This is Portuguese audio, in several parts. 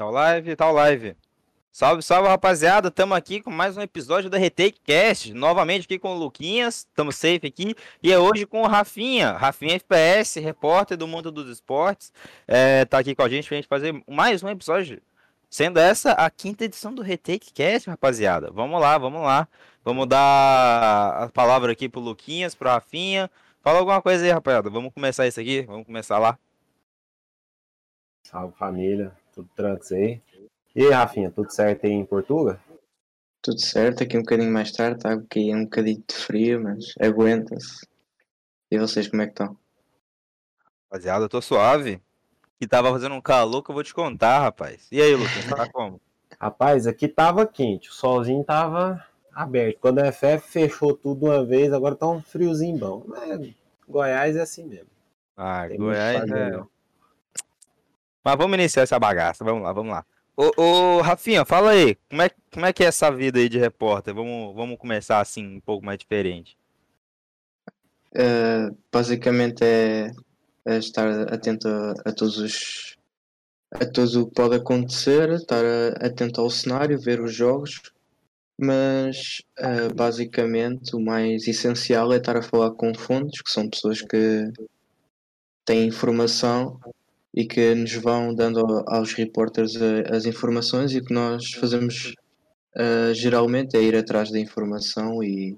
Tá live, tá live. Salve, salve, rapaziada. Estamos aqui com mais um episódio da Retake Cast. Novamente aqui com o Luquinhas. Estamos safe aqui. E é hoje com o Rafinha. Rafinha FPS, repórter do mundo dos esportes. É, tá aqui com a gente pra gente fazer mais um episódio. Sendo essa a quinta edição do Retake Cast, rapaziada. Vamos lá, vamos lá. Vamos dar a palavra aqui pro Luquinhas, pro Rafinha. Fala alguma coisa aí, rapaziada. Vamos começar isso aqui. Vamos começar lá. Salve família, tudo tranquilo aí? E aí, Rafinha, tudo certo aí em Portugal? Tudo certo, aqui um bocadinho mais tarde, está aqui um bocadinho de frio, mas aguenta-se. E vocês como é que estão? Rapaziada, eu tô suave. E tava fazendo um calor que eu vou te contar, rapaz. E aí, Lucas, tá como? Rapaz, aqui tava quente, o solzinho tava aberto. Quando a FF fechou tudo uma vez, agora tá um friozinho bom. Mas Goiás é assim mesmo. Ah, Tem Goiás é... não. Mas vamos iniciar essa bagaça. Vamos lá, vamos lá. Ô, ô, Rafinha, fala aí. Como é, como é que é essa vida aí de repórter? Vamos, vamos começar assim, um pouco mais diferente. Uh, basicamente é, é estar atento a, a todos os a tudo o que pode acontecer, estar atento ao cenário, ver os jogos, mas uh, basicamente o mais essencial é estar a falar com fontes, que são pessoas que têm informação e que nos vão dando ao- aos reporters uh, as informações e o que nós fazemos uh, geralmente é ir atrás da informação e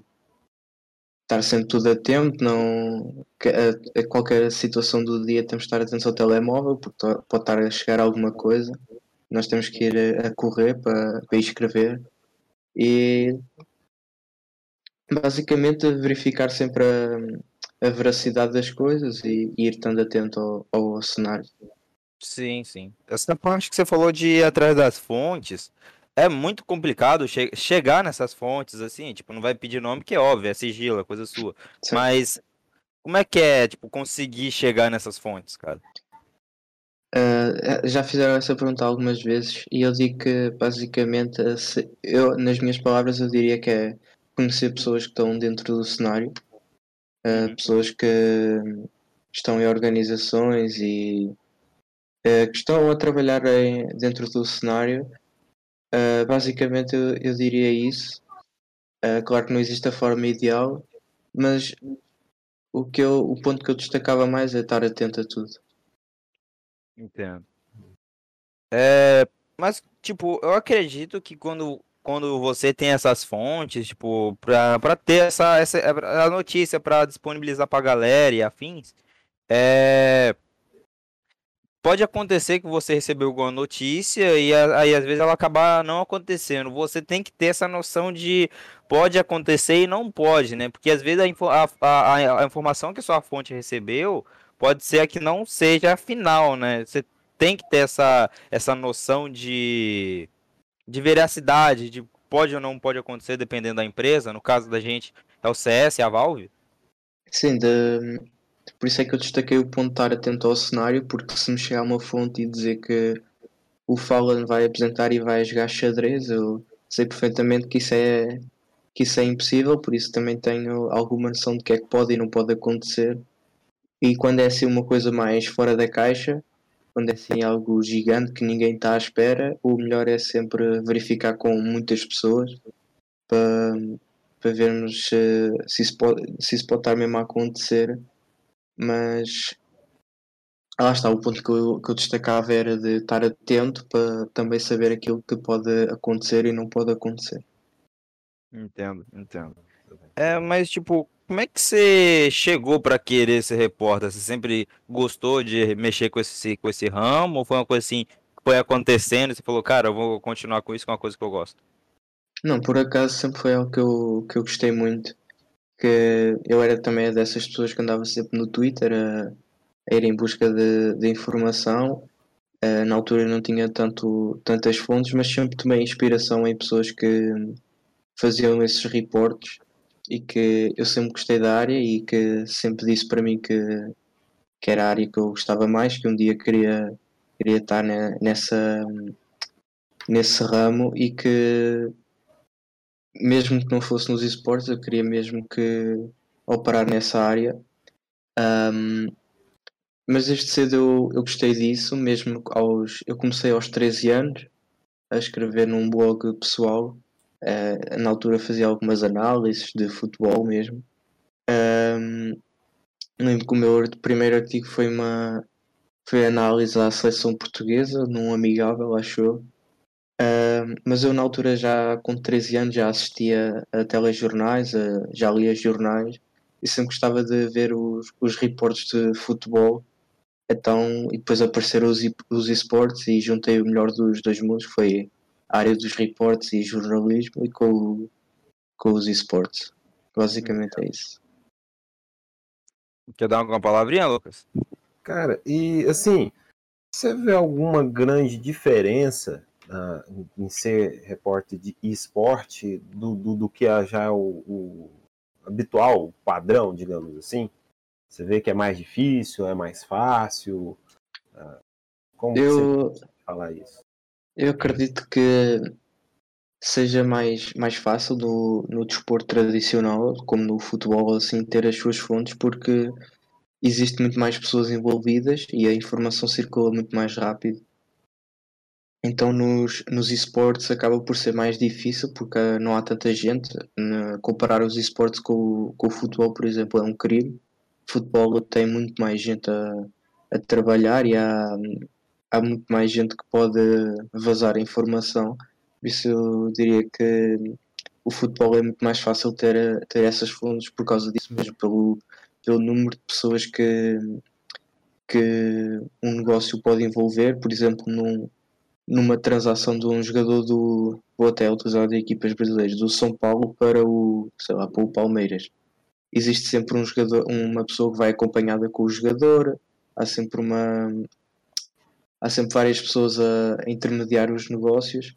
estar sempre tudo atento, não a, a qualquer situação do dia temos de estar atentos ao telemóvel, porque pode estar a chegar alguma coisa, nós temos que ir a, a correr para, para escrever. E basicamente verificar sempre a, a veracidade das coisas e, e ir estando atento ao, ao cenário. Sim, sim. Essa parte que você falou de ir atrás das fontes é muito complicado che- chegar nessas fontes, assim, tipo, não vai pedir nome, que é óbvio, é sigilo, é coisa sua. Certo? Mas como é que é, tipo, conseguir chegar nessas fontes, cara? Uh, já fizeram essa pergunta algumas vezes e eu digo que basicamente se- eu, nas minhas palavras eu diria que é conhecer pessoas que estão dentro do cenário, Uhum. pessoas que estão em organizações e uh, que estão a trabalhar em- dentro do cenário. Uh, basicamente eu, eu diria isso. Uh, claro que não existe a forma ideal, mas o, que eu, o ponto que eu destacava mais é estar atento a tudo. Entendo. É, mas, tipo, eu acredito que quando, quando você tem essas fontes, tipo, pra ter essa, essa a notícia pra disponibilizar pra galera e afins, é, pode acontecer que você recebeu alguma notícia e a- aí às vezes ela acabar não acontecendo. Você tem que ter essa noção de pode acontecer e não pode, né? Porque às vezes a, a, a, a informação que sua fonte recebeu pode ser a que não seja a final, né? Você tem que ter essa, essa noção de, de veracidade, de pode ou não pode acontecer dependendo da empresa. No caso da gente é o CS, a Valve. Sim, de- por isso é que eu destaquei o ponto de estar atento ao cenário, porque se me chegar uma fonte e dizer que o Fallen vai apresentar e vai jogar xadrez, eu sei perfeitamente que isso é, que isso é impossível, por isso também tenho alguma noção de que é que pode e não pode acontecer. E quando é assim uma coisa mais fora da caixa, quando é assim algo gigante que ninguém está à espera, o melhor é sempre verificar com muitas pessoas para, para vermos se, se, isso pode, se isso pode estar mesmo a acontecer. Mas lá está, o ponto que eu, que eu destacava era de estar atento para também saber aquilo que pode acontecer e não pode acontecer. Entendo, entendo. É, mas tipo, como é que você chegou pra querer ser repórter? Você sempre gostou de mexer com esse, com esse ramo? Ou foi uma coisa assim que foi acontecendo e você falou, cara, eu vou continuar com isso, que é uma coisa que eu gosto? Não, por acaso sempre foi algo que eu, que eu gostei muito. Que eu era também dessas pessoas que andava sempre no Twitter a, a ir em busca de, de informação. Eh, na altura não tinha tanto, tantas fontes, mas sempre tomei inspiração em pessoas que faziam esses reportes e que eu sempre gostei da área e que sempre disse para mim que, que era a área que eu gostava mais, que um dia queria, queria estar ne- nessa, nesse ramo e que mesmo que não fosse nos esportes, eu queria mesmo que operar nessa área. Ahm, mas desde cedo eu, eu gostei disso, mesmo aos. Eu comecei aos 13 anos a escrever num blog pessoal. Uh, na altura fazia algumas análises de futebol mesmo. Um, lembro que o meu primeiro artigo foi uma foi análise à seleção portuguesa, num amigável, acho eu. Uh, mas eu na altura já com 13 anos já assistia a telejornais, a, já lia jornais e sempre gostava de ver os, os reportes de futebol. Então, e depois apareceram os, os esportes e juntei o melhor dos dois mundos, foi a área dos reportes e jornalismo e com, com os esportes. Basicamente é isso. Quer dar alguma palavrinha, Lucas? Cara, e assim, você vê alguma grande diferença uh, em ser repórter de esporte do, do, do, que é já o, o, habitual, o padrão, digamos assim? Você vê que é mais difícil, é mais fácil? Uh, como eu, você falar isso? Eu acredito que seja mais, mais fácil no, no desporto tradicional, como no futebol, assim, ter as suas fontes, porque existe muito mais pessoas envolvidas e a informação circula muito mais rápido. Então nos, nos esportes acaba por ser mais difícil porque não há tanta gente. Comparar os esportes com, com o futebol, por exemplo, é um crime. O futebol tem muito mais gente a, a trabalhar e há, há muito mais gente que pode vazar informação por isso eu diria que o futebol é muito mais fácil ter, ter essas fontes por causa disso mesmo, pelo, pelo número de pessoas que, que um negócio pode envolver, por exemplo, num, numa transação de um jogador do, vou até utilizar de equipas brasileiras, do São Paulo para o, sei lá, para o Palmeiras. Existe sempre um jogador, uma pessoa que vai acompanhada com o jogador, há sempre uma há sempre várias pessoas a intermediar os negócios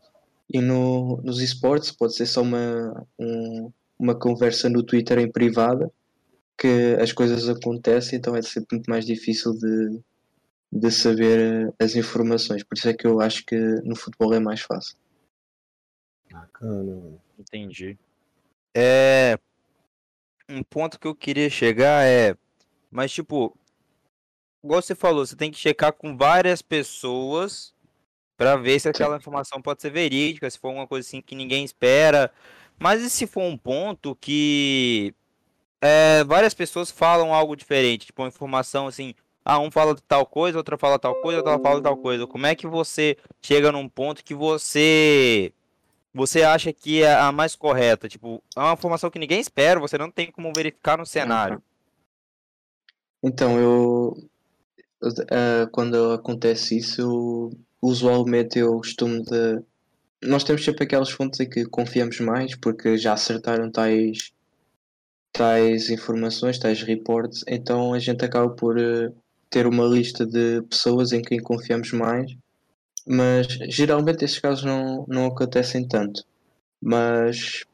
e no, nos esportes pode ser só uma, um, uma conversa no Twitter em privada que as coisas acontecem, então é sempre muito mais difícil de, de saber as informações. Por isso é que eu acho que no futebol é mais fácil. Bacana. Entendi. É. Um ponto que eu queria chegar é. Mas, tipo, igual você falou, você tem que checar com várias pessoas para ver se aquela informação pode ser verídica, se for uma coisa assim que ninguém espera. Mas e se for um ponto que é, várias pessoas falam algo diferente, tipo uma informação assim, ah, um fala tal coisa, outra fala tal coisa, outra fala tal coisa. Como é que você chega num ponto que você você acha que é a mais correta? Tipo, é uma informação que ninguém espera, você não tem como verificar no cenário. Então, eu uh, quando acontece isso, usualmente eu costumo de. Nós temos sempre aquelas fontes em que confiamos mais porque já acertaram tais, tais informações, tais reportes, então a gente acaba por uh, ter uma lista de pessoas em quem confiamos mais, mas geralmente esses casos não, não acontecem tanto. Mas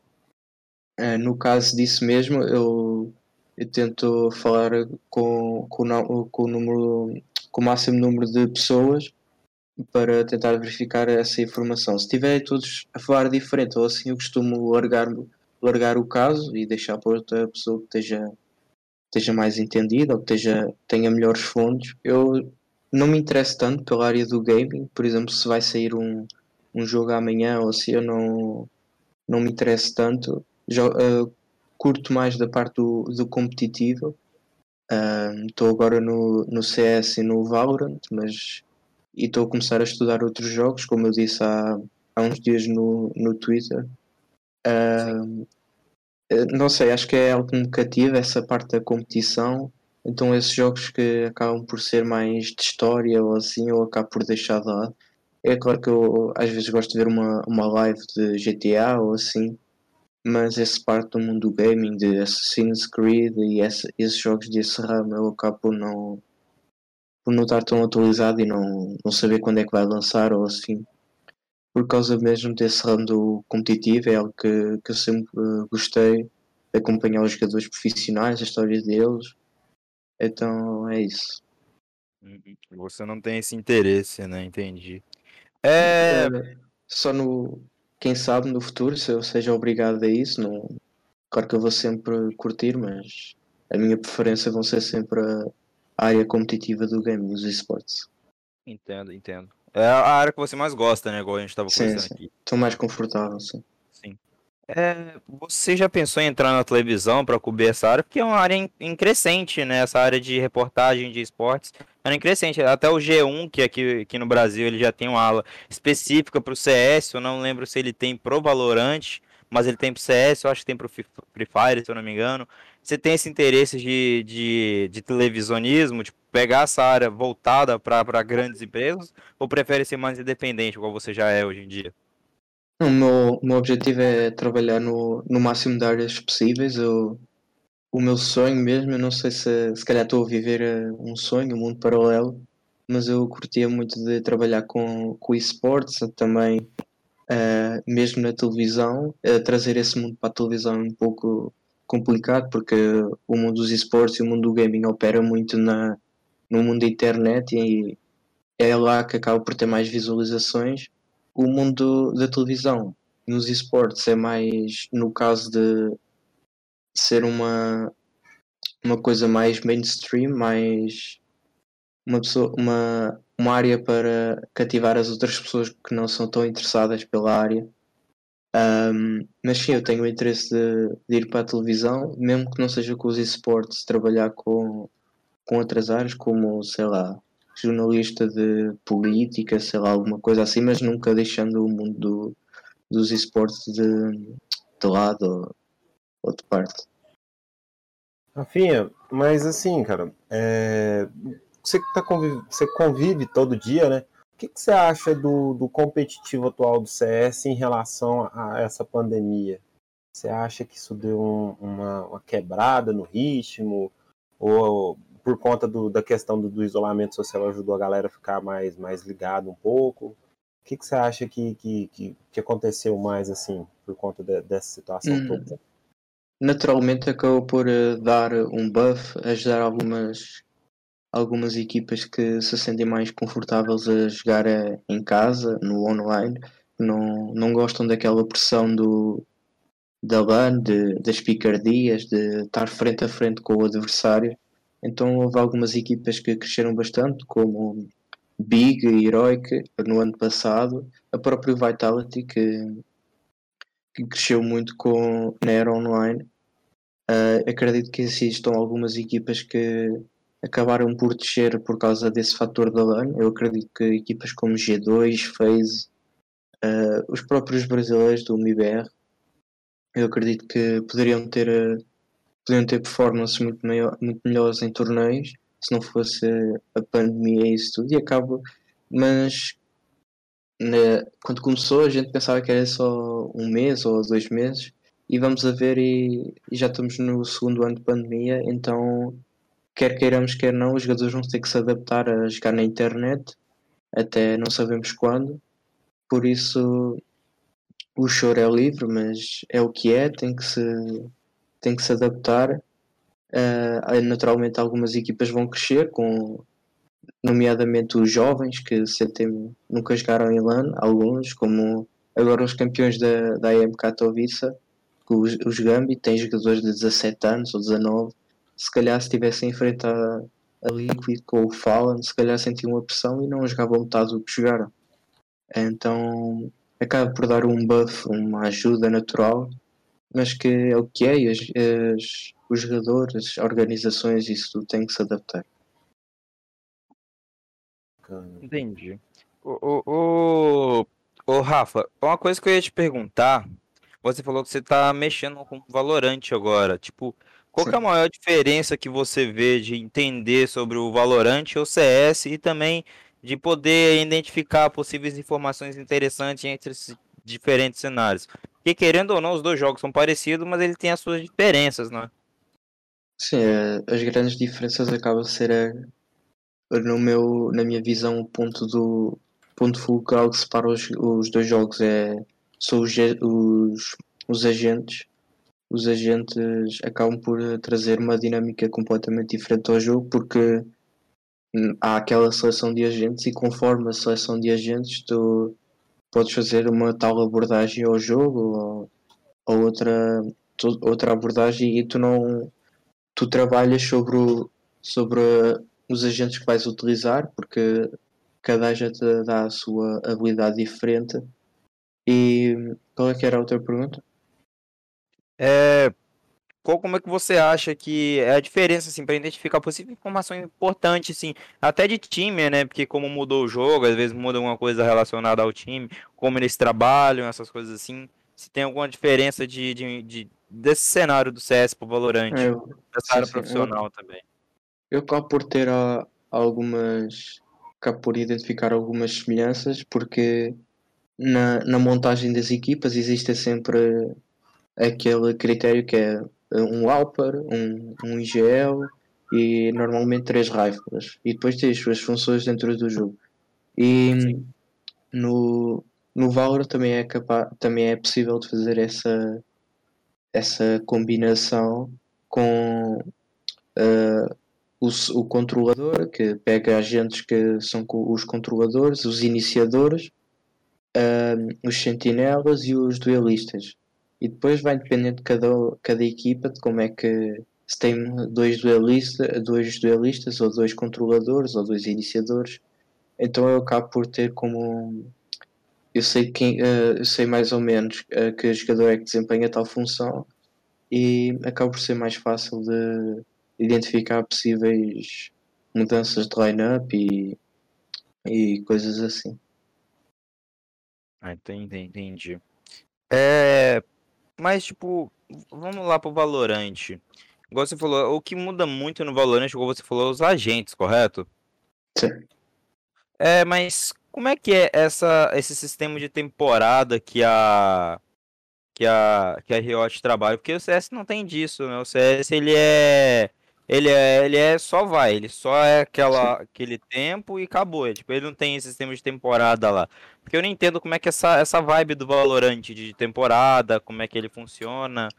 uh, no caso disso mesmo, eu, eu tento falar com, com, com o número com o máximo número de pessoas para tentar verificar essa informação. Se tiverem todos a falar diferente ou assim, eu costumo largar, largar o caso e deixar para outra pessoa que esteja, esteja mais entendida ou que esteja, tenha melhores fontes. Eu não me interesso tanto pela área do gaming, por exemplo, se vai sair um, um jogo amanhã ou assim, eu não, não me interesso tanto. Já, uh, curto mais da parte do, do competitivo. Estou uh, agora no, no CS e no Valorant, mas e estou a começar a estudar outros jogos, como eu disse há, há uns dias no, no Twitter. Uh, não sei, acho que é algo cativa essa parte da competição. Então esses jogos que acabam por ser mais de história ou assim, eu acabo por deixar de lado. É claro que eu às vezes gosto de ver uma, uma live de GTA ou assim, mas essa parte do mundo do gaming, de Assassin's Creed e esse, esses jogos desse ramo, eu acabo por não, por não estar tão atualizado e não, não saber quando é que vai lançar ou assim. Por causa mesmo desse ramo do competitivo, é algo que, que eu sempre uh, gostei de acompanhar os jogadores profissionais, a história deles. Então é isso. Uhum. Você não tem esse interesse, né? Entendi. É... é só no. Quem sabe no futuro, se eu seja obrigado a isso, não. Claro que eu vou sempre curtir, mas a minha preferência vão ser sempre a área competitiva do game, dos esportes. Entendo, entendo. É a área que você mais gosta, né? Igual a gente tava Sim, conversando sim. aqui. Estou mais confortável, sim. É, você já pensou em entrar na televisão para cobrir essa área? Porque é uma área em, em crescente, né? Essa área de reportagem de esportes é em crescente. Até o G1, que aqui, aqui no Brasil ele já tem uma ala específica para o CS. Eu não lembro se ele tem pro Valorant, mas ele tem pro CS. Eu acho que tem pro Free Fire, se eu não me engano. Você tem esse interesse de, de, de televisionismo, de pegar essa área voltada para grandes empresas? Ou prefere ser mais independente, igual você já é hoje em dia? O meu, meu objetivo é trabalhar no, no máximo de áreas possíveis. Eu, o meu sonho mesmo, eu não sei se se calhar estou a viver eh, um sonho, um mundo paralelo, mas eu curtia muito de trabalhar com, com esportes, também eh, mesmo na televisão. Eh, trazer esse mundo para a televisão é um pouco complicado, porque o mundo dos esportes e o mundo do gaming opera muito na, no mundo da internet e é lá que acaba por ter mais visualizações o mundo da televisão nos esportes é mais no caso de ser uma uma coisa mais mainstream, mais uma pessoa, uma, uma área para cativar as outras pessoas que não são tão interessadas pela área. Ahm, mas sim, eu tenho o interesse de, de ir para a televisão, mesmo que não seja com os esportes, trabalhar com, com outras áreas, como, sei lá, jornalista de política, sei lá, alguma coisa assim, mas nunca deixando o mundo do- dos esportes de, de lado ou, de parte. Rafinha, mas assim, cara, é, você, que tá convive, você convive todo dia, né? O que, que você acha do, do competitivo atual do CS em relação a essa pandemia? Você acha que isso deu um- uma, uma quebrada no ritmo? Ou por conta do- da questão do, do isolamento social ajudou a galera a ficar mais, mais ligada um pouco? O que, que você acha que, que, que, que aconteceu mais assim, por conta de- dessa situação Hum. toda? Naturalmente acabou por eh, dar um buff, ajudar algumas, algumas equipas que se sentem mais confortáveis a jogar eh, em casa, no online, não, não gostam daquela pressão do, da LAN, de, das picardias, de estar frente a frente com o adversário. Então houve algumas equipas que cresceram bastante, como Big e Heroic no ano passado, a própria Vitality que, que cresceu muito com na Era Online. Ah, acredito que existam algumas equipas que acabaram por descer por causa desse fator da LAN. Eu acredito que equipas como G2, FaZe, ah, os próprios brasileiros do MIBR, eu acredito que poderiam ter, poderiam ter performances muito, maior, muito melhores em torneios se não fosse a pandemia e isso tudo. E acaba, mas quando começou a gente pensava que era só um mês ou dois meses e vamos a ver e, e já estamos no segundo ano de pandemia, então quer queiramos, quer não, os jogadores vão ter que se adaptar a jogar na internet até não sabemos quando. Por isso o choro é livre, mas é o que é, tem que se, tem que se adaptar. Ah, naturalmente algumas equipas vão crescer com nomeadamente os jovens que sentem, nunca jogaram em LAN, alguns, como agora os campeões da, da EM Katowice, os, os Gambi têm jogadores de 17 anos ou 19, se calhar se estivessem em frente a, Liquid com o Fallen, se calhar sentiam a pressão e não jogavam metade do que jogaram. Então acaba por dar um buff, uma ajuda natural, mas que é o que é, e as, as- os jogadores, as organizações, isso tudo tem que se adaptar. Entendi. Ô, ô, ô, ô, Rafa, uma coisa que eu ia te perguntar, você falou que você tá mexendo com Valorant agora. Tipo, qual que é a maior diferença que você vê de entender sobre o Valorant ou CS e também de poder identificar possíveis informações interessantes entre esses diferentes cenários? Porque querendo ou não, os dois jogos são parecidos, mas ele tem as suas diferenças, né? Sim, eh, as grandes diferenças acabam a ser, no meu, na minha visão, o ponto do ponto fulcral que separa os, os dois jogos é, são os, os, os agentes. Os agentes acabam por trazer uma dinâmica completamente diferente ao jogo porque hum, há aquela seleção de agentes e conforme a seleção de agentes tu podes fazer uma tal abordagem ao jogo ou, ou outra, outra abordagem e tu não tu trabalhas sobre o, sobre os agentes que vais utilizar, porque cada agente dá a sua habilidade diferente. E qual é que era a outra pergunta? É, qual, como é que você acha que é a diferença, assim, para identificar possível informação importante, assim, até de time, né? Porque como mudou o jogo, às vezes muda alguma coisa relacionada ao time, como eles trabalham, essas coisas assim. Se tem alguma diferença de, de, de desse cenário do CS pro Valorant, É, dessa sim, área sim, profissional também. Eu acabo por ter ah, algumas. acabo por identificar algumas semelhanças, porque na, na montagem das equipas existe sempre aquele critério que é um Alper, um, um IGL e normalmente três rifles. E depois tem as suas funções dentro do jogo. E no, no Valor também é, capaz, também é possível de fazer essa, essa combinação com uh, o, o controlador, que pega agentes que são os controladores, os iniciadores, uh, os sentinelas e os duelistas. E depois vai dependendo de cada, cada equipa de como é que se tem dois, duelista, dois duelistas ou dois controladores ou dois iniciadores. Então eu acabo por ter como eu sei quem eh, eu sei mais ou menos eh, que jogador é que desempenha tal função e acaba por ser mais fácil de identificar possíveis mudanças de line-up e, e coisas assim. Ah, entendi, entendi. É, mas tipo, vamos lá pro Valorant. Igual você falou, o que muda muito no Valorant, igual você falou, é os agentes, correto? Sim. É, mas como é que é essa, esse sistema de temporada que a que a que a Riot trabalha? Porque o CS não tem disso, né? O CS ele é ele é ele é só vai, ele só é aquela aquele tempo e acabou. É, Tipo, ele não tem esse sistema de temporada lá. Porque eu não entendo como é que essa essa vibe do Valorant de temporada, como é que ele funciona.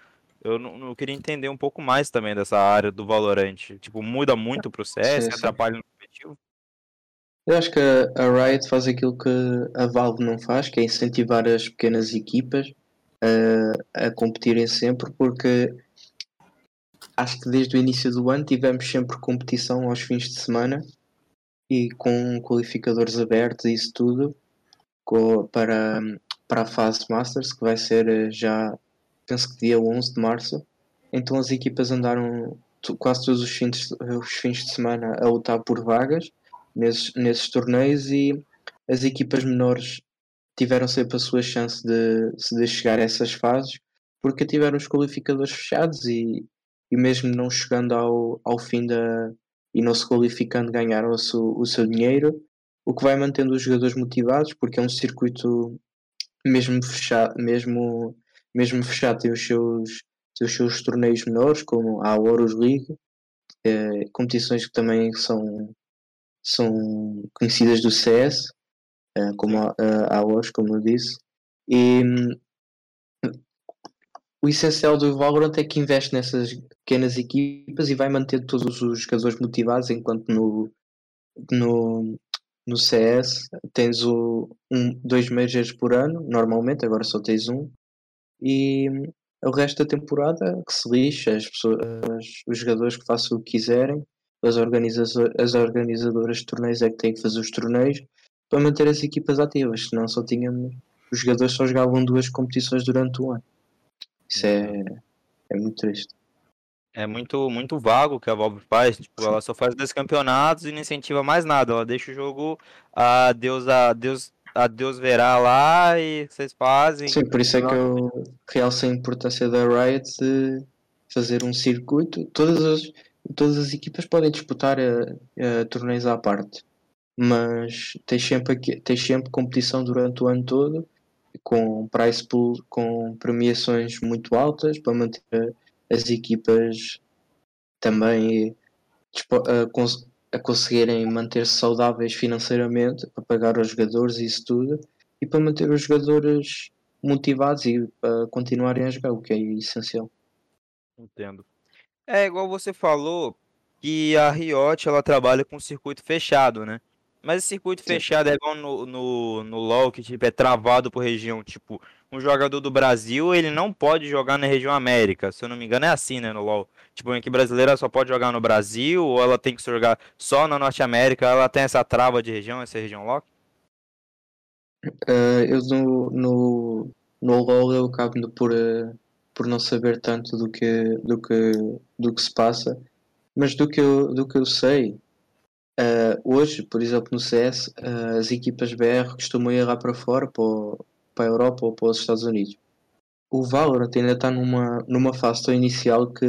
Eu não, não queria entender um pouco mais também dessa área do Valorant. Tipo, muda muito pro CS, Sim, sim. atrapalha no competitivo. Eu acho que a a Riot faz aquilo que a Valve não faz, que é incentivar as pequenas equipas a, a competirem sempre, porque acho que desde o início do ano tivemos sempre competição aos fins de semana e com qualificadores abertos e isso tudo para, para a fase Masters, que vai ser eh, já, penso que dia 11 de março. Então as equipas andaram quase todos os fins, os fins de semana a lutar por vagas nesses, nesses torneios e as equipas menores tiveram sempre a sua chance de, de chegar a essas fases porque tiveram os qualificadores fechados e, e mesmo não chegando ao, ao fim da e não se qualificando ganharam o seu, o seu dinheiro o que vai mantendo os jogadores motivados porque é um circuito mesmo fechado mesmo, mesmo fechado tem os seus, tem os seus torneios menores como a Horus League eh, competições que também são são conhecidas do CS eh, como a, a, a Horus, como eu disse e o essencial do Valorant é que investe nessas pequenas equipas e vai manter todos os jogadores motivados, enquanto no, no, no CS tens o, um, dois majors por ano, normalmente, agora só tens um, e o resto da temporada que se lixa, as pessoas, os jogadores que façam o que quiserem, as, organiza as organizadoras de torneios é que têm que fazer os torneios para manter as equipas ativas, senão só tínhamos os jogadores só jogavam duas competições durante o ano. Isso é, é muito triste. É muito, muito vago o que a Valve faz. Tipo, ela só faz dois campeonatos e não incentiva mais nada. Ela deixa o jogo a Deus, a Deus, a Deus verá lá e vocês fazem. Sim, por isso é que eu realço a importância da Riot de fazer um circuito. Todas as, todas as equipas podem disputar a, a torneios à parte, mas tens sempre, tens sempre competição durante o ano todo com price pool, com premiações muito altas para manter as equipas também a, cons- a conseguirem manter-se saudáveis financeiramente para pagar aos jogadores e isso tudo e para manter os jogadores motivados e para continuarem a jogar, o que é essencial. Entendo. É igual você falou que a Riot ela trabalha com circuito fechado, né? Mas esse circuito Sim. fechado é igual no, no, no LoL, que tipo, é travado por região. Tipo, um jogador do Brasil, ele não pode jogar na região América. Se eu não me engano, é assim, né, no LoL. Tipo, a equipe brasileira só pode jogar no Brasil, ou ela tem que jogar só na Norte América. Ela tem essa trava de região, essa região lock? Uh, eu no, no, no LoL eu acabo por, uh, por não saber tanto do que, do que, do que se passa, mas do que eu, do que eu sei, Uh, hoje, por exemplo, no CS, uh, ah, as equipas BR costumam ir lá para fora, para, o, para a Europa ou para os Estados Unidos. O Valorant ainda está numa, numa fase tão inicial que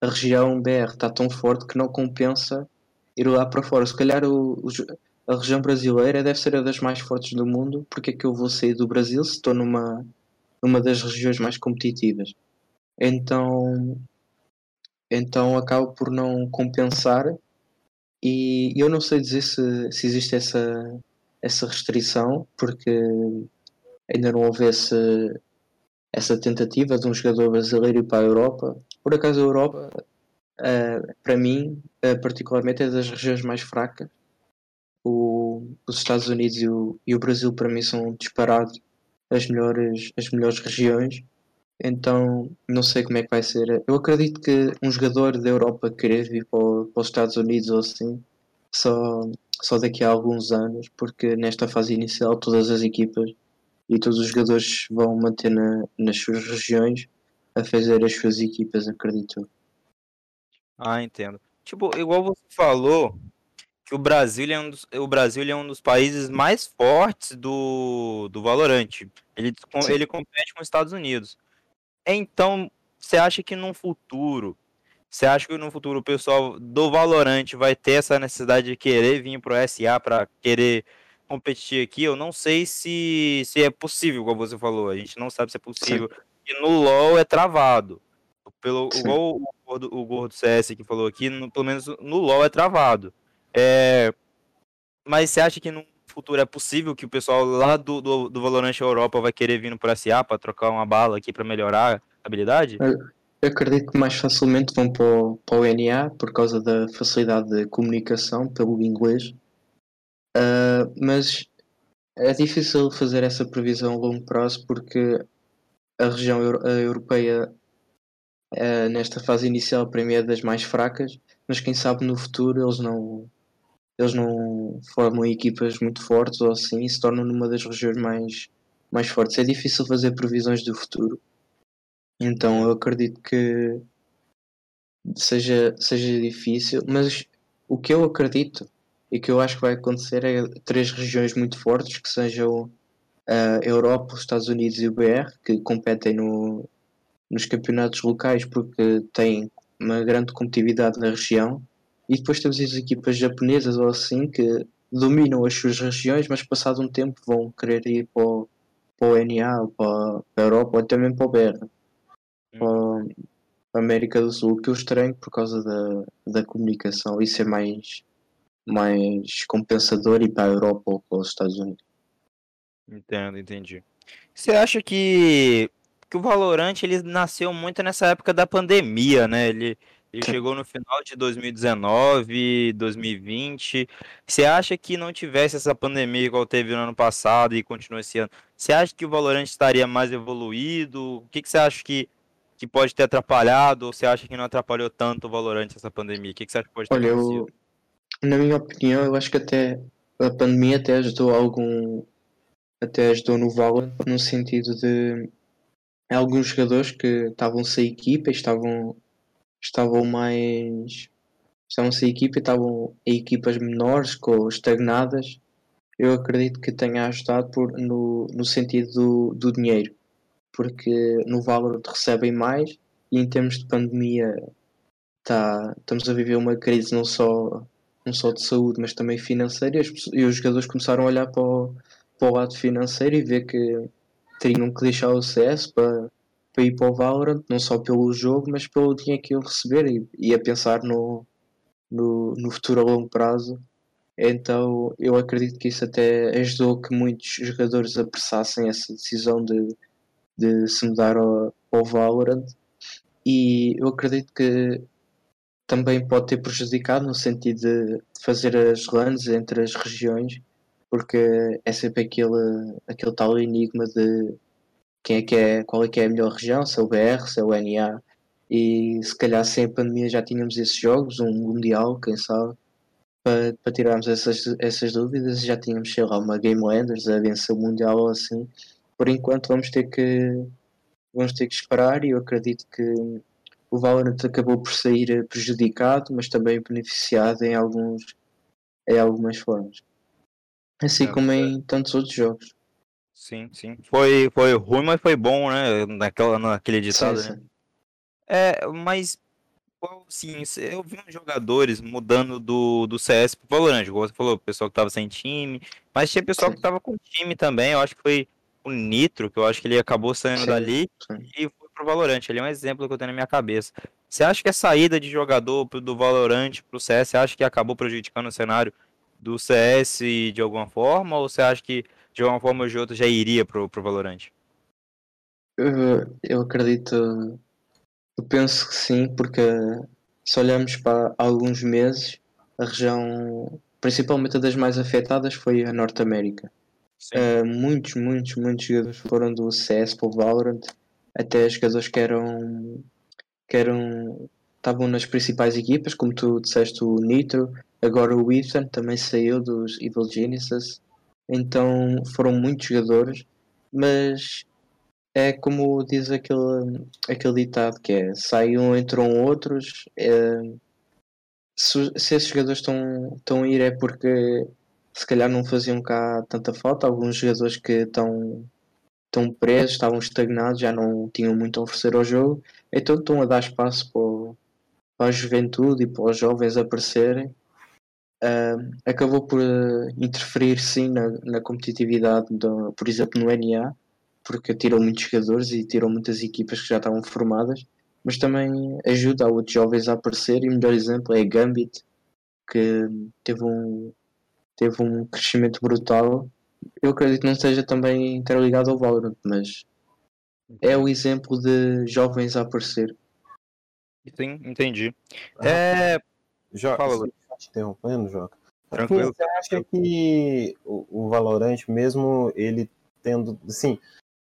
a região BR está tão forte que não compensa ir lá para fora. Se calhar o, o, a região brasileira deve ser a das mais fortes do mundo, porque é que eu vou sair do Brasil se estou numa, numa das regiões mais competitivas? Então, então acaba por não compensar e eu não sei dizer se, se existe essa, essa restrição, porque ainda não houve essa, tentativa de um jogador brasileiro ir para a Europa. Por acaso, a Europa, uh, para mim, uh, particularmente, é das regiões mais fracas. O, os Estados Unidos e o, e o Brasil, para mim, são disparados as melhores, as melhores regiões. Então, não sei como é que vai ser. Eu acredito que um jogador da Europa querer vir para, para os Estados Unidos ou assim, só, só daqui a alguns anos, porque nesta fase inicial todas as equipas e todos os jogadores vão manter na, nas suas regiões a fazer as suas equipas, acredito. Ah, entendo. Tipo, igual você falou, que o Brasil é um dos, o Brasil é um dos países mais fortes do, do Valorante. Ele, ele compete com os Estados Unidos. Então, você acha que no futuro, você acha que no futuro o pessoal do Valorant vai ter essa necessidade de querer vir pro SA para querer competir aqui? Eu não sei se, se é possível, como você falou. A gente não sabe se é possível. Sim. E no LoL é travado. Pelo, igual o gordo, o gordo CS que falou aqui, no, pelo menos no LoL é travado. É, mas você acha que no futuro é possível que o pessoal lá do, do, do Valorant Europa vai querer vir para SA para trocar uma bala aqui para melhorar a habilidade? Eu acredito que mais facilmente vão para o, para o NA por causa da facilidade de comunicação pelo inglês. Uh, mas é difícil fazer essa previsão a longo prazo porque a região a europeia uh, nesta fase inicial para mim é das mais fracas, mas quem sabe no futuro eles não eles não formam equipas muito fortes ou assim e se tornam numa das regiões mais, mais fortes. É difícil fazer previsões do futuro. Então eu acredito que seja, seja difícil, mas o que eu acredito e que eu acho que vai acontecer é três regiões muito fortes que sejam a Europa, os Estados Unidos e o BR, que competem no, nos campeonatos locais porque têm uma grande competitividade na região e depois temos as equipas japonesas ou assim que dominam as suas regiões, mas passado um tempo vão querer ir para o, para o NA, ou para, para a Europa, ou até mesmo para o BR, hum. para a América do Sul, que eu estranho por causa da, da comunicação, isso é mais, mais compensador ir para a Europa ou para os Estados Unidos. Entendo, entendi. Você acha que, que o Valorant ele nasceu muito nessa época da pandemia, né? Ele, ele chegou no final de 2019, 2020. Você acha que não tivesse essa pandemia igual teve no ano passado e continua esse ano? Você acha que o Valorant estaria mais evoluído? O que, que você acha que, que pode ter atrapalhado? Ou você acha que não atrapalhou tanto o Valorant essa pandemia? O que, que você acha que pode ter Olha, eu, na minha opinião, eu acho que até a pandemia até ajudou algum. Até ajudou no Valorant no sentido de alguns jogadores que estavam sem equipa, estavam estavam mais. estavam sem equipa e estavam equipas menores, com estagnadas. Eu acredito que tenha ajudado por, no, no sentido do, do dinheiro, porque no Valorant recebem mais e em termos de pandemia tá, estamos a viver uma crise não só, não só de saúde, mas também financeira, e os jogadores começaram a olhar para o, para o lado financeiro e ver que teriam que deixar o CS para, para ir para o Valorant, não só pelo jogo, mas pelo dinheiro que iam receber e, e a pensar no, no, no, futuro a longo prazo. Então eu acredito que isso até ajudou que muitos jogadores apressassem essa decisão de, de se mudar ao, ao Valorant. E eu acredito que também pode ter prejudicado no sentido de fazer as runs entre as regiões, porque é sempre aquele, aquele tal enigma de quem é que é, qual é que é a melhor região, se é o BR, se é o NA, e se calhar sem a pandemia já tínhamos esses jogos, um Mundial, quem sabe, para, para tirarmos essas, essas dúvidas, já tínhamos, sei lá, uma Game Landers a vencer o Mundial ou assim. Por enquanto vamos ter que vamos ter que esperar e eu acredito que o Valorant acabou por sair prejudicado, mas também beneficiado em alguns em algumas formas. Assim é, como em tantos outros jogos. Sim, sim. Foi, foi ruim, mas foi bom, né? Naquela, naquele ditado, sim, né? sim. É, mas sim, eu vi uns jogadores mudando do, do CS pro Valorant, igual você falou, o pessoal que tava sem time, mas tinha pessoal sim. que tava com time também, eu acho que foi o Nitro, que eu acho que ele acabou saindo dali e foi pro Valorant, ele é um exemplo que eu tenho na minha cabeça. Você acha que a saída de jogador do Valorant pro CS, você acha que acabou prejudicando o cenário do CS de alguma forma, ou você acha que de uma forma ou de outra já iria pro, pro Valorant? Eu, eu acredito eu penso que sim, porque se olharmos para alguns meses, a região, principalmente das mais afetadas, foi a Norte América. Uh, muitos, muitos, muitos jogadores foram do CS para o Valorant, até jogadores que eram, que eram estavam nas principais equipas, como tu disseste o Nitro, agora o Ethan também saiu dos Evil Genesis, então foram muitos jogadores, mas é como diz aquele, aquele ditado que é saiam, entram outros. É, se, se esses jogadores estão, estão a ir é porque se calhar não faziam cá tanta falta. Alguns jogadores que estão, estão presos, estavam estagnados, já não tinham muito a oferecer ao jogo, então estão a dar espaço para, para a juventude e para os jovens aparecerem. Uh, acabou por uh, interferir sim na, na competitividade, do, por exemplo, no NA porque tiram muitos jogadores e tiram muitas equipas que já estavam formadas, mas também ajuda a outros jovens a aparecer. E o melhor exemplo é a Gambit, que teve um, teve um crescimento brutal. Eu acredito que não esteja também interligado ao Valorant, mas é o exemplo de jovens a aparecer. Sim, entendi. Ah, é... Joca, Fala, te interrompendo, Joca. Tranquilo. Você acha que o, o Valorant, mesmo ele tendo, assim,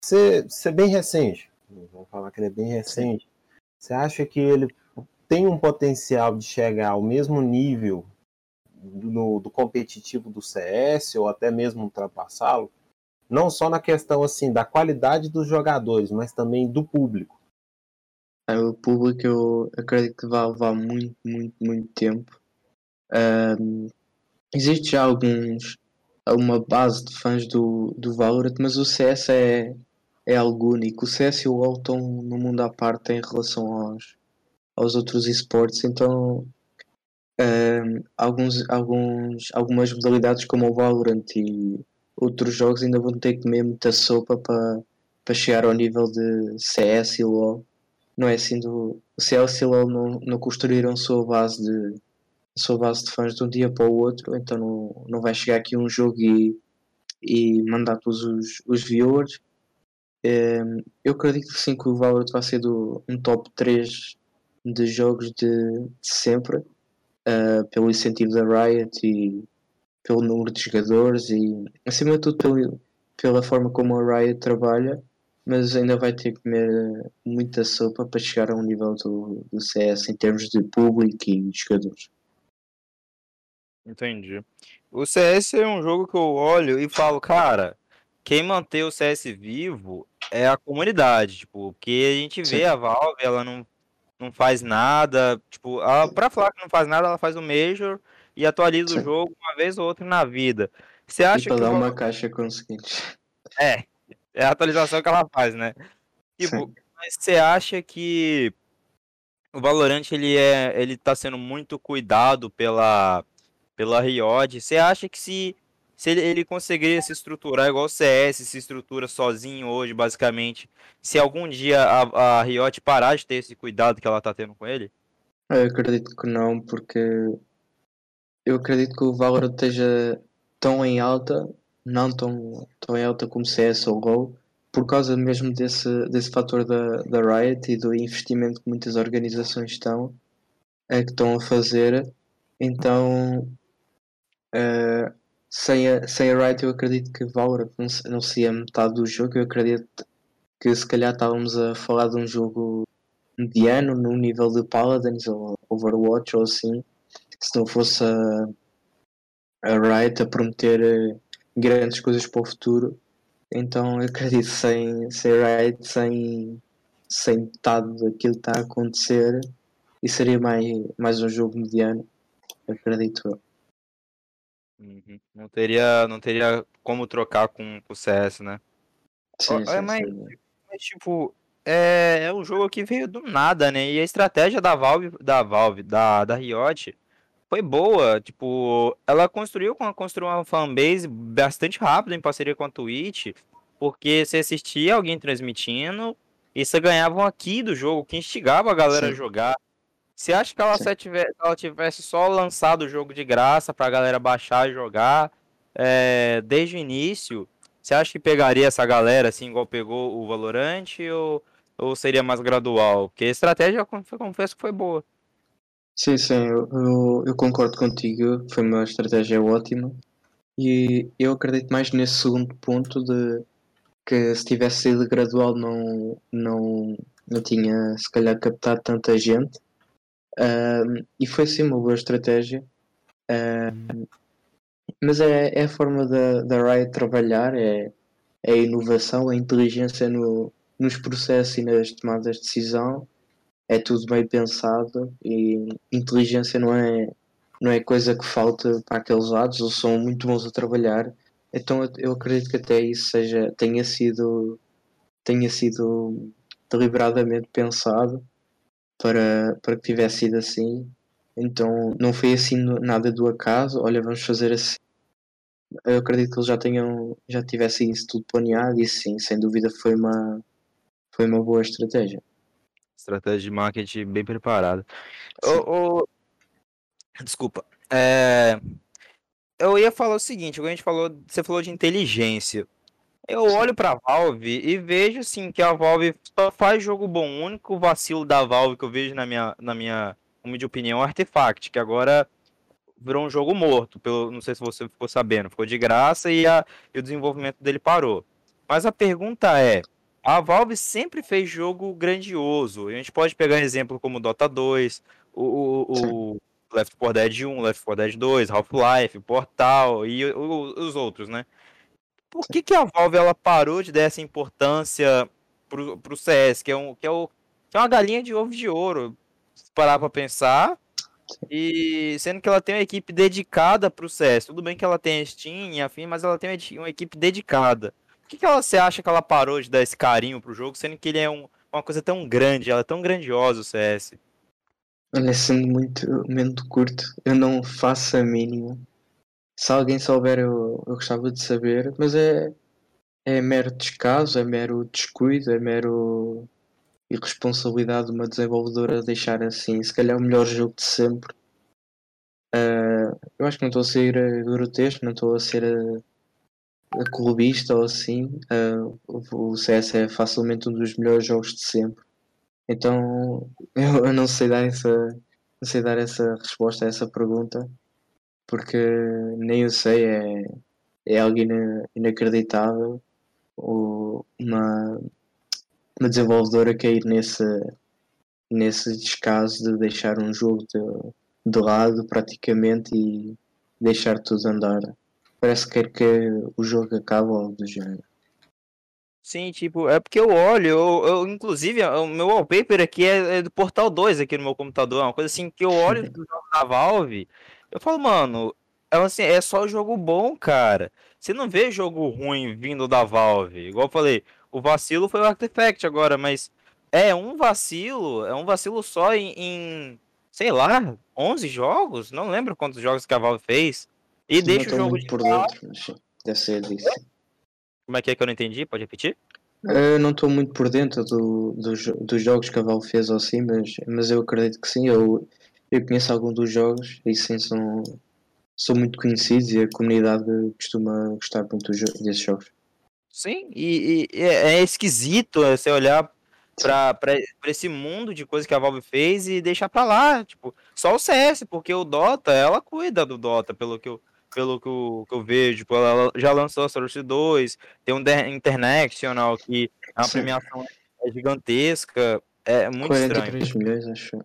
ser, ser bem recente, vamos falar que ele é bem recente, você acha que ele tem um potencial de chegar ao mesmo nível do, do competitivo do CS ou até mesmo ultrapassá-lo? Não só na questão assim da qualidade dos jogadores, mas também do público. É, o público eu acredito que vai levar muito, muito, muito tempo. Existe já alguns uma base de fãs do, do Valorant, mas o CS é, é algo único. O CS e o LoL estão no mundo à parte em relação aos, aos outros esportes, então alguns, alguns, algumas modalidades como o Valorant e outros jogos ainda vão ter que comer muita sopa para, para chegar ao nível de CS e LoL. Não é assim do. O CS e o LoL não, não construíram sua base de sua base de fãs de um dia para o outro, então não, não vai chegar aqui um jogo e, e mandar todos os, os viewers Ehm, eu acredito que sim que o Valorant vai ser do, um top 3 de jogos de, de sempre, uh, pelo incentivo da Riot e pelo número de jogadores e acima de tudo pelo, pela forma como a Riot trabalha, mas ainda vai ter que comer muita sopa para chegar a um nível do, do CS em termos de público e jogadores. Entendi. O CS é um jogo que eu olho e falo, cara, quem mantém o CS vivo é a comunidade, tipo, porque a gente vê Sim. a Valve, ela não, não faz nada, tipo, ela, pra falar que não faz nada, ela faz o Major e atualiza Sim. o jogo uma vez ou outra na vida. Você acha que. dar uma caixa com. É, é a atualização que ela faz, né? Tipo, Sim. mas você acha que o Valorant ele é, ele tá sendo muito cuidado pela pela Riot? Você acha que se se ele, conseguiria se estruturar igual o CS, se estrutura sozinho hoje, basicamente, se algum dia a, a Riot parar de ter esse cuidado que ela tá tendo com ele? Eu acredito que não, porque eu acredito que o Valorant esteja tão em alta, não tão, tão em alta como CS ou GO, por causa mesmo desse, desse fator da, da Riot e do investimento que muitas organizações estão. é que estão a fazer. Então, uh, sem, a, sem a Riot, eu acredito que não seria metade do jogo. Eu acredito que se calhar estávamos a falar de um jogo mediano no nível de Paladins ou Overwatch ou assim, se não fosse a, a Riot a prometer eh, grandes coisas para o futuro. Então eu acredito sem, sem Riot, sem, sem metade daquilo que está a acontecer, e seria mais, mais um jogo mediano, acredito eu. Uhum. Não teria, não teria como trocar com o CS, né? Sim, sim, mas, sim. mas, tipo, é, é um jogo que veio do nada, né? E a estratégia da Valve, da Valve, da, da Riot, foi boa. Tipo, ela construiu, construiu uma fanbase bastante rápido em parceria com a Twitch, porque você assistia alguém transmitindo e você ganhava aqui do jogo, que instigava a galera a jogar. Você acha que ela, se tivesse, ela tivesse só lançado o jogo de graça pra galera baixar e jogar é, desde o início, você acha que pegaria essa galera assim, igual pegou o Valorant, ou, ou seria mais gradual? Porque a estratégia, eu confesso que foi boa. Sim, sim, eu, eu, eu concordo contigo, foi uma estratégia ótima. E eu acredito mais nesse segundo ponto de que se tivesse sido gradual não, não, não tinha se calhar captado tanta gente e foi sim uma boa estratégia. Mas é, é, a forma da, da Riot trabalhar, é, é a inovação, a inteligência no, nos processos e nas tomadas de decisão. É tudo bem pensado e inteligência não é, não é coisa que falta para aqueles lados, eles são muito bons a trabalhar. Então eu acredito que até isso seja, tenha sido tenha sido deliberadamente pensado para, para que tivesse sido assim. Então não foi assim nada do acaso, olha, vamos fazer assim. Eu acredito que eles já tenham, já tivessem isso tudo planeado e sim, sem dúvida foi uma, foi uma boa estratégia. Estratégia de marketing bem preparada. O, o... Desculpa. É... Eu ia falar o seguinte, a gente falou, você falou de inteligência. Eu olho pra Valve e vejo assim que a Valve só faz jogo bom. O único vacilo da Valve que eu vejo na minha, na minha humilde opinião é o Artefact, que agora virou um jogo morto. Pelo, não sei se você ficou sabendo, ficou de graça e, a, e o desenvolvimento dele parou. Mas a pergunta é: a Valve sempre fez jogo grandioso. A gente pode pegar exemplo como Dota 2, o, o, o Left 4 Dead 1, Left 4 Dead 2, Half-Life, Portal e os outros, né? Por que, que a Valve ela parou de dar essa importância pro, pro CS, que é, um, que, é o, que é uma galinha de ovo de ouro, se parar pra pensar, e sendo que ela tem uma equipe dedicada pro CS. Tudo bem que ela tem Steam e afim, mas ela tem uma equipe dedicada. Por que, que ela, você acha que ela parou de dar esse carinho pro jogo, sendo que ele é um, uma coisa tão grande, ela é tão grandiosa o CS? Olha, sendo muito, muito curto, eu não faço a mínima. Se alguém souber, eu, eu gostava de saber, mas é, é mero descaso, é mero descuido, é mero irresponsabilidade de uma desenvolvedora deixar assim, se calhar o melhor jogo de sempre. Uh, eu acho que não estou a ser grotesco, não estou a ser a, a clubista ou assim. Uh, o CS é facilmente um dos melhores jogos de sempre. Então eu, eu não sei dar essa não sei dar essa resposta a essa pergunta porque nem eu sei, é, é algo inacreditável uma, uma desenvolvedora cair nesse, nesse descaso de deixar um jogo de, de lado praticamente e deixar tudo andar. Parece que quer que o jogo acabe ou do género. Sim, tipo, é porque eu olho, eu, eu inclusive, o meu wallpaper aqui é, é, do Portal 2 aqui no meu computador, é uma coisa assim que eu olho do jogo da Valve, eu falo, mano, é, assim, é só jogo bom, cara. Você não vê jogo ruim vindo da Valve. Igual eu falei, o vacilo foi o Artifact agora, mas é um vacilo, é um vacilo só em, em sei lá, 11 jogos? Não lembro quantos jogos que a Valve fez. E deixa o jogo de por dentro, deve ser disso. Como é que é que eu não entendi? Pode repetir? Eu não estou muito por dentro do, do, dos jogos que a Valve fez ou assim, mas, mas eu acredito que sim. Eu, eu conheço algum dos jogos e sim são, são muito conhecidos e a comunidade costuma gostar muito desses jogos. Sim, e, e é, é esquisito você olhar pra esse mundo de coisas que a Valve fez e deixar pra lá, tipo, só o CS, porque o Dota, ela cuida do Dota, pelo que eu, pelo que eu, que eu vejo, tipo, ela já lançou a Source 2, tem um International que a Sim. premiação é gigantesca, é muito 43 estranho. milhões, acho.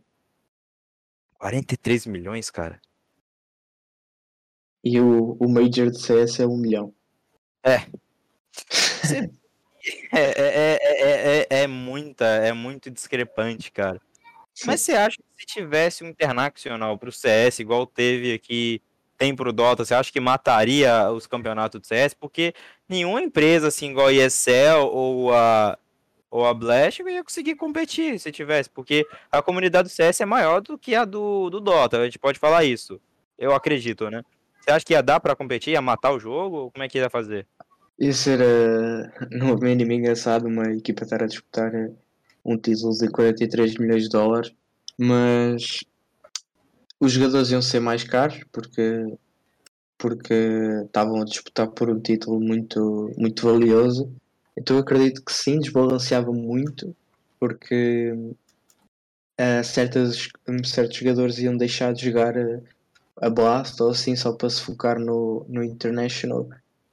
43 milhões, cara. E o, o Major de CS é um milhão. Você- É, é, é, é, é, é muita, é muito discrepante, cara. Mas você acha que se tivesse um internacional pro CS, igual teve aqui, tem pro Dota, você acha que mataria os campeonatos do CS? Porque nenhuma empresa, assim, igual a ESL ou a, ou a Blast ia conseguir competir se tivesse, porque a comunidade do CS é maior do que a do, do Dota, a gente pode falar isso. Eu acredito, né? Você acha que ia dar pra competir, ia matar o jogo? Ou como é que ia fazer? Isso era, no mínimo, engraçado uma equipa estar a disputar eh, um título de 43 milhões de dólares, mas os jogadores iam ser mais caros porque, porque estavam a disputar por um título muito, muito valioso. Então acredito que sim, desbalanceava muito, porque eh, certas, certos jogadores iam deixar de jogar eh, a Blast ou assim só para se focar no, no International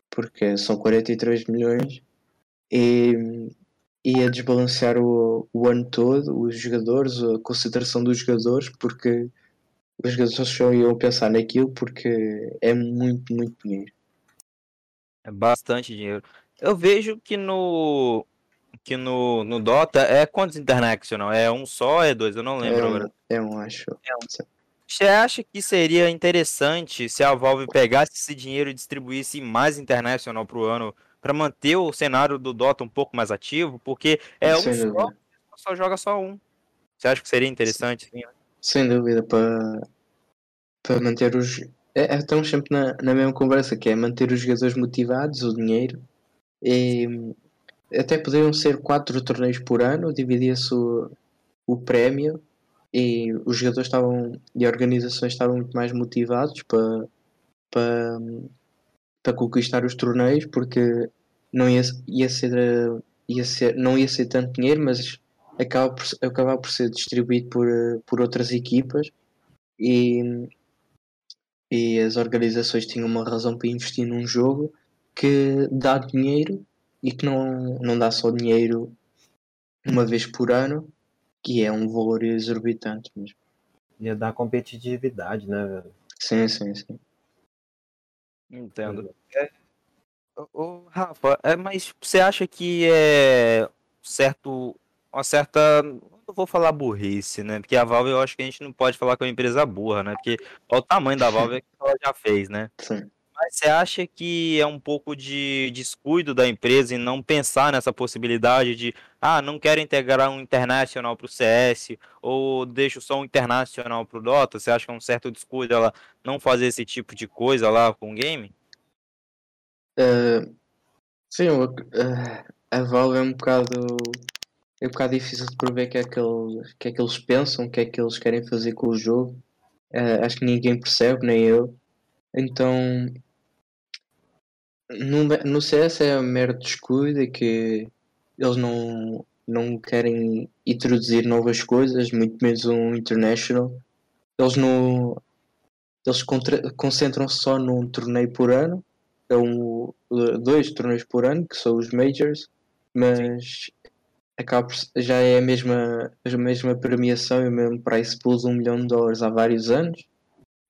porque são 43 milhões e ia desbalancear o, o ano todo, os jogadores, a consideração dos jogadores, porque os jogadores só iam pensar naquilo porque é muito, muito dinheiro. É bastante dinheiro. Eu vejo que no que no, no Dota é quantos international? É um só, é dois? Eu não lembro É agora. um, é um, acho. Você acha que seria interessante se a Valve pegasse esse dinheiro e distribuísse mais international pro ano para manter o cenário do Dota um pouco mais ativo? Porque é um sem, só, dúvida, só joga só um. Você acha que seria interessante? Sim. sem dúvida, para, para manter os. É, é, estamos sempre na, na mesma conversa, que é manter os jogadores motivados, o dinheiro. E até poderiam ser quatro torneios por ano, dividia-se o, o prémio e os jogadores estavam e organizações estavam muito mais motivados para, para, para conquistar os torneios porque não ia, ia, ser, ia ser não ia ser tanto dinheiro mas acaba por, acabava por ser distribuído por, por outras equipas e, e as organizações tinham uma razão para investir num jogo que dá dinheiro e que não, não dá só dinheiro uma vez por ano que é um valor exorbitante mesmo. Ia dar competitividade, né, velho? Sim, sim, sim. Entendo. É, ô, ô, Rafa, é, mas você acha que é certo, uma certa, não vou falar burrice, né? Porque a Valve eu acho que a gente não pode falar que é uma empresa burra, né? Porque olha o tamanho da Valve que ela já fez, né? sim. Mas você acha que é um pouco de descuido da empresa em não pensar nessa possibilidade de, ah, não quero integrar um internacional para o CS, ou deixo só um internacional para o Dota? Você acha que é um certo descuido ela não fazer esse tipo de coisa lá com o game? Uh, sim, uh, a Valve é um bocado é um bocado difícil de prever o que é que, ele, que é que eles pensam, o que é que eles querem fazer com o jogo. Uh, acho que ninguém percebe, nem eu. Então no, no CS é mero descuido, que eles não, não querem introduzir novas coisas, muito menos um international. Eles não eles concentram-se só num torneio por ano, é um, dois torneios por ano, que são os majors, mas acaba já é a mesma, a mesma premiação e o mesmo price pool de um milhão de dólares há vários anos.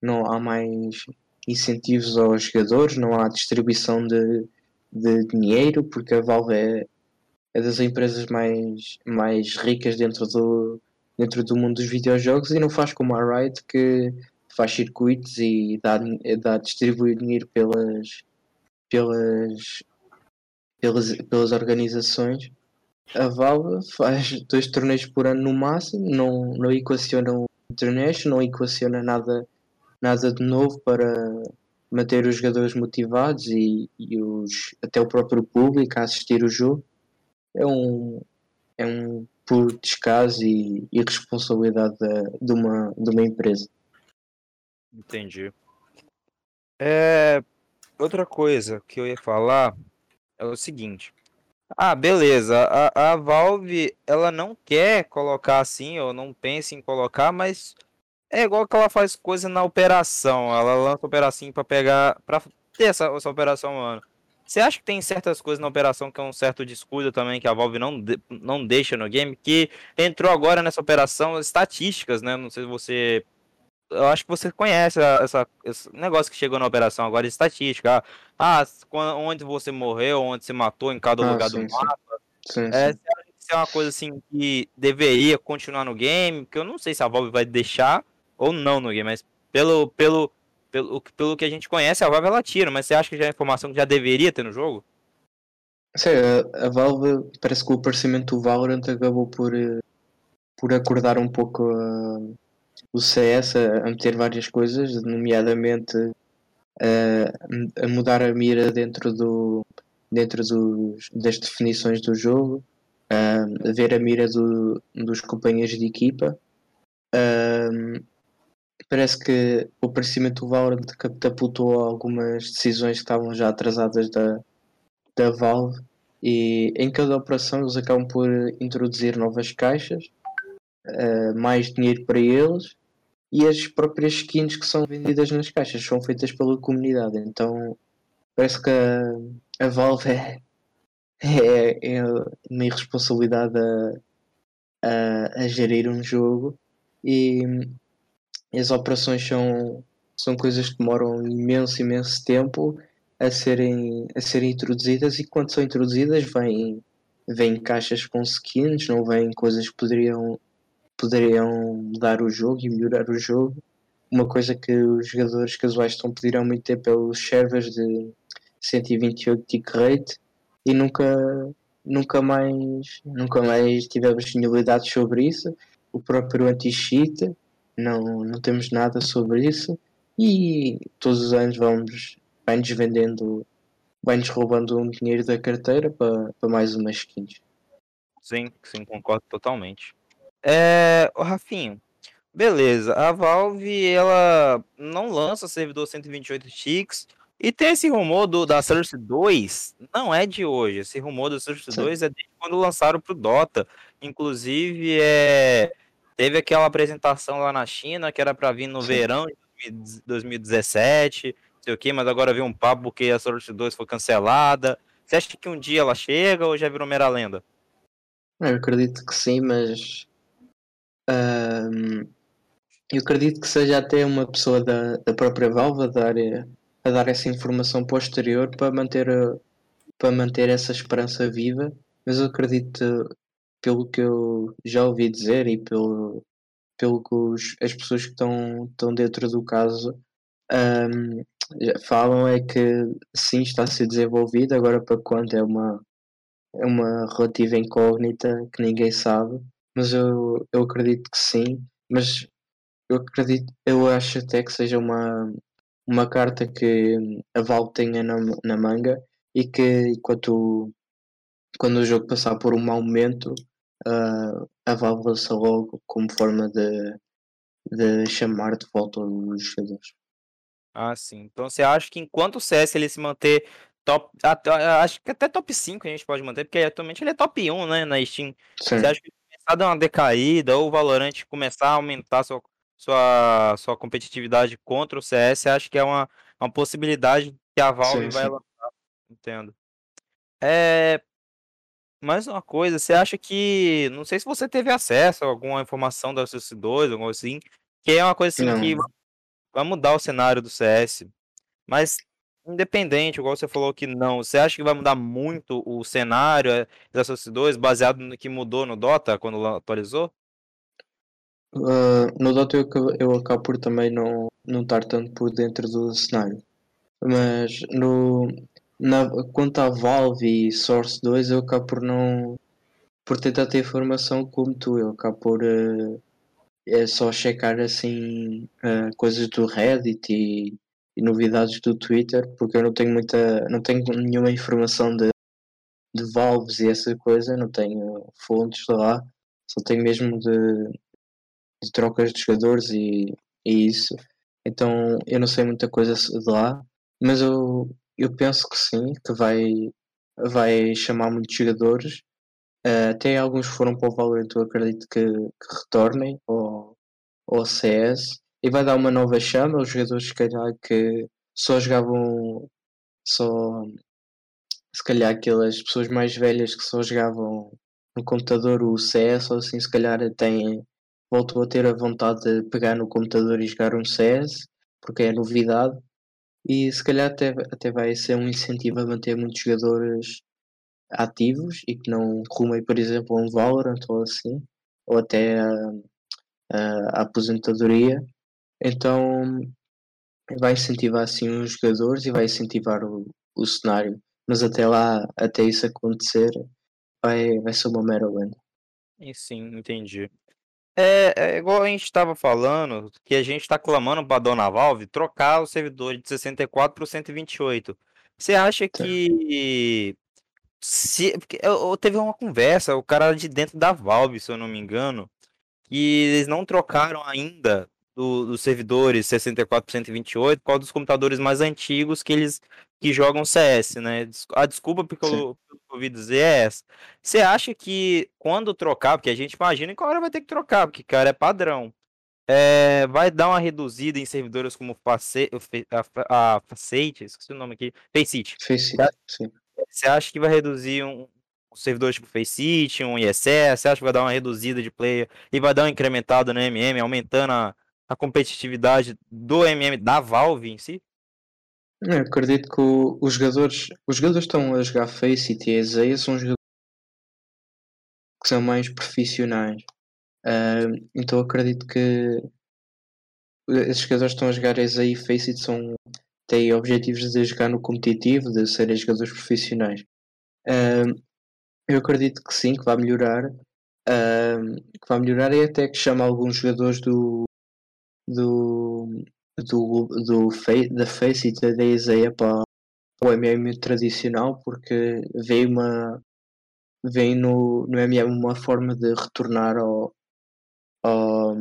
Não há mais incentivos aos jogadores, não há distribuição de, de dinheiro, porque a Valve é, é das empresas mais, mais ricas dentro do, dentro do mundo dos videojogos e não faz como a Riot que faz circuitos e dá, dá distribui dinheiro pelas, pelas, pelas, pelas organizações. A Valve faz dois torneios por ano no máximo, não, não equaciona o International, não equaciona nada nada de novo para manter os jogadores motivados e, e os, até o próprio público a assistir o jogo. É um, é um puro descaso e irresponsabilidade de, de, uma, de uma empresa. Entendi. É, outra coisa que eu ia falar é o seguinte. Ah, beleza. A, a Valve, ela não quer colocar assim, ou não pensa em colocar, mas é igual que ela faz coisa na operação. Ela lança operação para pegar, para ter essa, essa operação, mano. Você acha que tem certas coisas na operação que é um certo descuido também que a Valve não, de, não deixa no game? Que entrou agora nessa operação estatísticas, né? Não sei se você. Eu acho que você conhece essa, esse negócio que chegou na operação agora de estatística. Ah, onde você morreu, onde você matou em cada ah, lugar sim, do mapa. Sim, é, sim. Você é uma coisa assim que deveria continuar no game, que eu não sei se a Valve vai deixar ou não no game, mas pelo, pelo, pelo, pelo que a gente conhece, a Valve ela tira, mas você acha que já é informação que já deveria ter no jogo? Sim, a, a Valve, parece que o aparecimento do Valorant acabou por, eh, por acordar um pouco uh, o CS a, a, meter várias coisas, nomeadamente uh, a mudar a mira dentro, do, dentro dos, das definições do jogo, uh, ver a mira do, dos companheiros de equipa. Uh, parece que o aparecimento do Valorant catapultou algumas decisões que estavam já atrasadas da, da Valve e em cada operação eles acabam por introduzir novas caixas, uh, mais dinheiro para eles e as próprias skins que são vendidas nas caixas são feitas pela comunidade. Então parece que a, a Valve é, é, é uma irresponsabilidade a, a, a gerir um jogo e as operações são, são coisas que demoram imenso, imenso tempo a serem, a serem introduzidas e quando são introduzidas vêm, vêm caixas com skins, não vêm coisas que poderiam, poderiam mudar o jogo e melhorar o jogo. Uma coisa que os jogadores casuais estão a pedir há muito tempo é os servers de 128 tick rate e nunca, nunca mais nunca mais tivemos finalidades sobre isso. O próprio anti-cheat não, não temos nada sobre isso. E todos os anos vamos vai-nos vendendo, vai-nos roubando um dinheiro da carteira para, para mais umas skins. Sim, sim, concordo totalmente. É, o Rafinho, beleza, a Valve ela não lança servidor 128 ticks e tem esse rumor do, da Source 2, não é de hoje, esse rumor do Source 2 é desde quando lançaram pro Dota, inclusive é Teve aquela apresentação lá na China que era para vir no Sim. verão de 2017, sei o que, mas agora veio um papo porque a Source 2 foi cancelada. Você acha que um dia ela chega ou já virou mera lenda? Eu acredito que sim, mas eu acredito que seja até uma pessoa da, da própria Valve a dar, a dar essa informação posterior para manter, para manter essa esperança viva, mas eu acredito pelo que eu já ouvi dizer e pelo, pelo que os, as pessoas que estão, estão dentro do caso um, falam é que sim está a ser desenvolvido, agora para quando é uma, é uma relativa incógnita que ninguém sabe, mas eu, eu acredito que sim, mas eu acredito, eu acho até que seja uma, uma carta que a Valve tenha na, na manga e que enquanto quando o jogo passar por um mau momento uh, a válvula-se logo como forma de, de chamar de volta os jogadores. Ah, sim. Então você acha que enquanto o CS ele se manter top. Acho que até top 5 a gente pode manter, porque atualmente ele é top 1, né? Na Steam. Sim. Você acha que começar a dar uma decaída ou o Valorant começar a aumentar sua, sua, sua competitividade contra o CS, acha que é uma, uma possibilidade que a Valve sim, vai sim. lançar? Entendo. É, mais uma coisa, você acha que. Não sei se você teve acesso a alguma informação da CS2, alguma assim, que é uma coisa assim não. que vai mudar o cenário do CS. Mas, independente, igual você falou que não, você acha que vai mudar muito o cenário eh, da CS2 baseado no que mudou no Dota quando atualizou? Uh, no Dota eu, eu acabo por também não, não estar tanto por dentro do cenário. Mas no, na, quanto à Valve e Source 2, eu acabo por não. por tentar ter informação como tu, eu acabo por. Uh, é só checar assim uh, coisas do Reddit e, e, novidades do Twitter, porque eu não tenho muita. não tenho nenhuma informação de, de Valves e essa coisa, não tenho fontes lá, só tenho mesmo de, de trocas de jogadores e, e isso. Então eu não sei muita coisa de lá, mas eu eu penso que sim, que vai, vai chamar muitos jogadores. Uh, até alguns foram para o Valorant, eu acredito que, que retornem ao, ao CS e vai dar uma nova chama aos jogadores se calhar que só jogavam só se calhar aquelas pessoas mais velhas que só jogavam no computador o CS ou assim se calhar têm voltou a ter a vontade de pegar no computador e jogar um CS porque é novidade e se calhar até, até vai ser um incentivo a manter muitos jogadores ativos e que não rumem, por exemplo, a um Valorant ou assim, ou até a, a, a aposentadoria. Então vai incentivar assim os jogadores e vai incentivar o, o cenário. Mas até lá, até isso acontecer, vai, vai ser uma mera lenda. E sim, entendi. É, é igual a gente estava falando, que a gente está clamando para a dona Valve trocar o servidor de 64 para o 128. Você acha que se, eu, eu teve uma conversa, o cara de dentro da Valve, se eu não me engano, que eles não trocaram ainda do, dos servidores 64 por 128 por causa dos computadores mais antigos que eles que jogam CS, né? A desculpa porque eu, eu ouvi dizer é essa. Você acha que quando trocar, porque a gente imagina que hora vai ter que trocar, porque, cara, é padrão. É, vai dar uma reduzida em servidores como Face, a, a Faceit, esqueci o nome aqui, Faceit. Você acha que vai reduzir um, um servidor tipo Faceit, um ISS? Você acha que vai dar uma reduzida de player e vai dar uma incrementada no MM, aumentando a, a competitividade do MM da Valve em si? Eu acredito que o, os jogadores os jogadores estão a jogar Faceit e Isaiah são jogadores que são mais profissionais. Uh, então acredito que esses jogadores estão a jogar Isaiah e Faceit são têm objetivos de jogar no competitivo, de serem jogadores profissionais. Uh, eu acredito que sim, que vai melhorar. Uh, que vai melhorar e até que chama alguns jogadores do do do, do da Face e da Isaiah para o MM tradicional porque veio uma vem no, no MM uma forma de retornar ao, ao,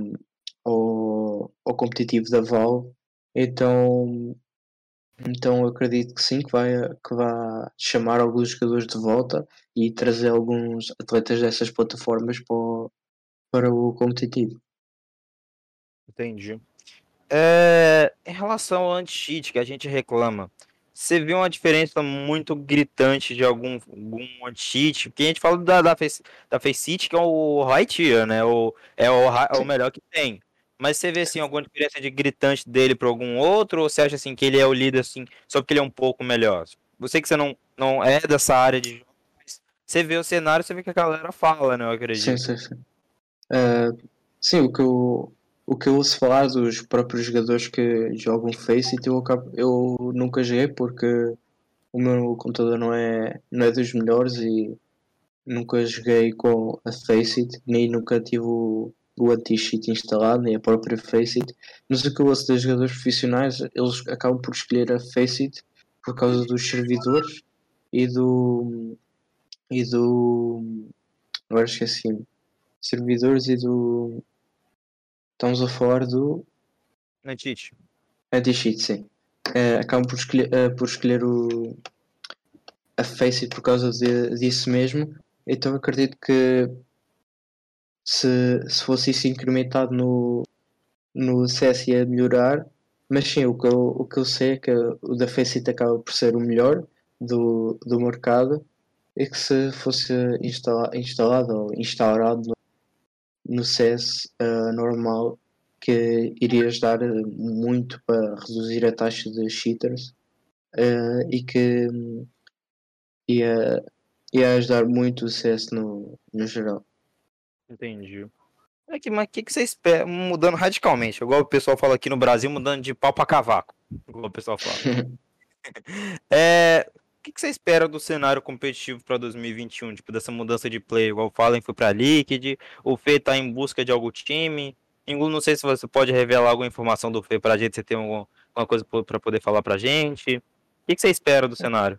ao, ao competitivo da Valve então então acredito que sim, que vai, que vai chamar alguns jogadores de volta e trazer alguns atletas dessas plataformas para o, para o competitivo. Entendi. É, em relação ao anti-cheat que a gente reclama, você viu uma diferença muito gritante de algum, algum anti-cheat? Porque a gente fala da, da, Face, da Faceit, que é o high tier, né? O, é, o, é o melhor que tem. Mas você vê assim alguma diferença de gritante dele para algum outro ou você acha assim que ele é o líder assim só porque ele é um pouco melhor? Você que você não, não é dessa área de você vê o cenário, você vê que a galera fala, né? Eu acredito. Sim, sim, sim. Uh, sim, o que eu o que eu ouço falar dos próprios jogadores que jogam Face eu, eu nunca joguei porque o meu computador não é, não é dos melhores e nunca joguei com a Faceit, nem nunca tive o, o anti-cheat instalado, nem a própria Faceit, mas o que eu ouço dos jogadores profissionais, eles acabam por escolher a Faceit por causa dos servidores e do e do agora esqueci servidores e do estamos a falar do anti-cheat. anti-cheat, sim. Uh, acabam por escolher, uh, por escolher o a Faceit por causa de, disso mesmo. Então acredito que se, se fosse isso incrementado no, no CS ia melhorar, mas sim, o que eu, o que eu sei é que o da Faceit acaba por ser o melhor do, do mercado e que se fosse instala, instalado ou instaurado no, CS uh, eh, normal que iria ajudar muito para reduzir a taxa de cheaters uh, e que ia, ia ajudar muito o CS no, no geral. Entendi. É que, mas o que, que você espera? Mudando radicalmente, igual o pessoal fala aqui no Brasil, mudando de pau para cavaco. Igual o pessoal fala. é, que, que você espera do cenário competitivo para 2021? Tipo, dessa mudança de play, igual o Fallen foi para Liquid, o Fê tá em busca de algum time. Não sei se você pode revelar alguma informação do Fê pra gente, você tem alguma, alguma coisa para poder falar pra gente. O que, que você espera do cenário?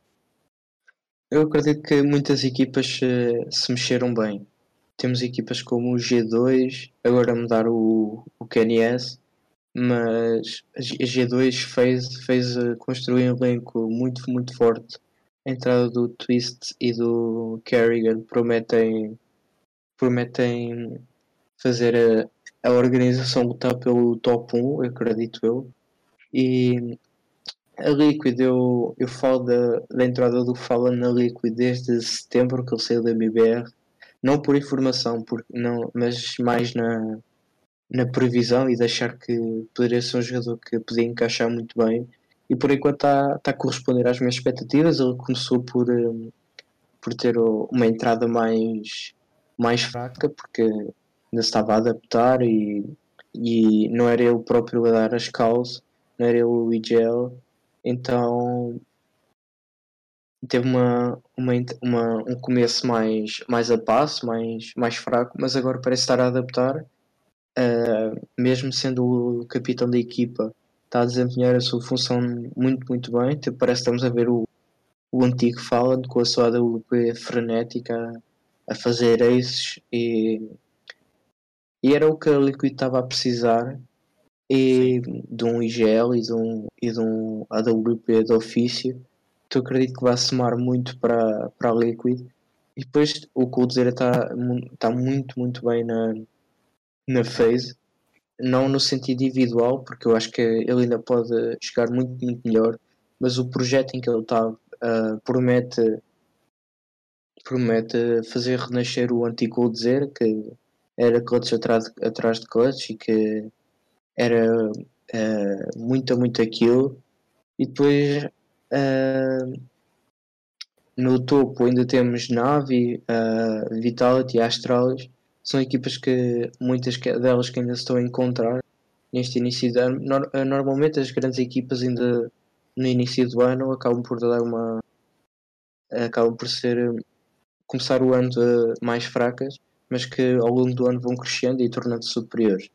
Eu acredito que muitas equipas se, se mexeram bem temos equipas como o G2, agora mudar o, o KNS, mas a G2 fez, fez construir um elenco muito, muito forte entrada do Twist e do Kerrigan prometem, prometem fazer a, a organização lutar pelo top 1, acredito eu. E a Liquid, eu, eu falo da, da entrada do Fala na Liquid desde setembro que ele saiu da BBR, não por informação, por, não, mas mais na, na previsão e de achar que poderia ser um jogador que podia encaixar muito bem. E por enquanto está, tá a corresponder às minhas expectativas. Ele começou por, um, por ter uma entrada mais, mais fraca, porque ainda estava a adaptar e, e não era ele próprio a dar as causas, não era ele o IGL. Então teve uma, uma, uma, um começo mais, mais a passo, mais, mais fraco, mas agora parece estar a adaptar uh, mesmo sendo o capitão da equipa, está a desempenhar a sua função muito, muito bem. Parece que estamos a ver o, o antigo Fallen com a sua AWP frenética a, a fazer aces e, e era o que a Liquid estava a precisar. E de um IGL e de um, e de um AWP de ofício que eu acredito que vai somar muito para, para a Liquid. E depois o Coldzera está tá muito muito bem na, na phase, não no sentido individual, porque eu acho que ele ainda pode chegar muito, muito melhor, mas o projeto em que ele está uh, promete, promete fazer renascer o antigo Dizer, que era clutch atrás, atrás de clutch e que era uh, muito, muito aquilo. E depois uh, no topo ainda temos Navi, uh, Vitality e Astralis são equipas que muitas delas que ainda se estão a encontrar neste início de ano. Eh, normalmente as grandes equipas ainda no início do ano acabam por dar uma acabam por ser eh, começar o ano mais fracas, mas que ao longo do ano vão crescendo e tornando-se superiores.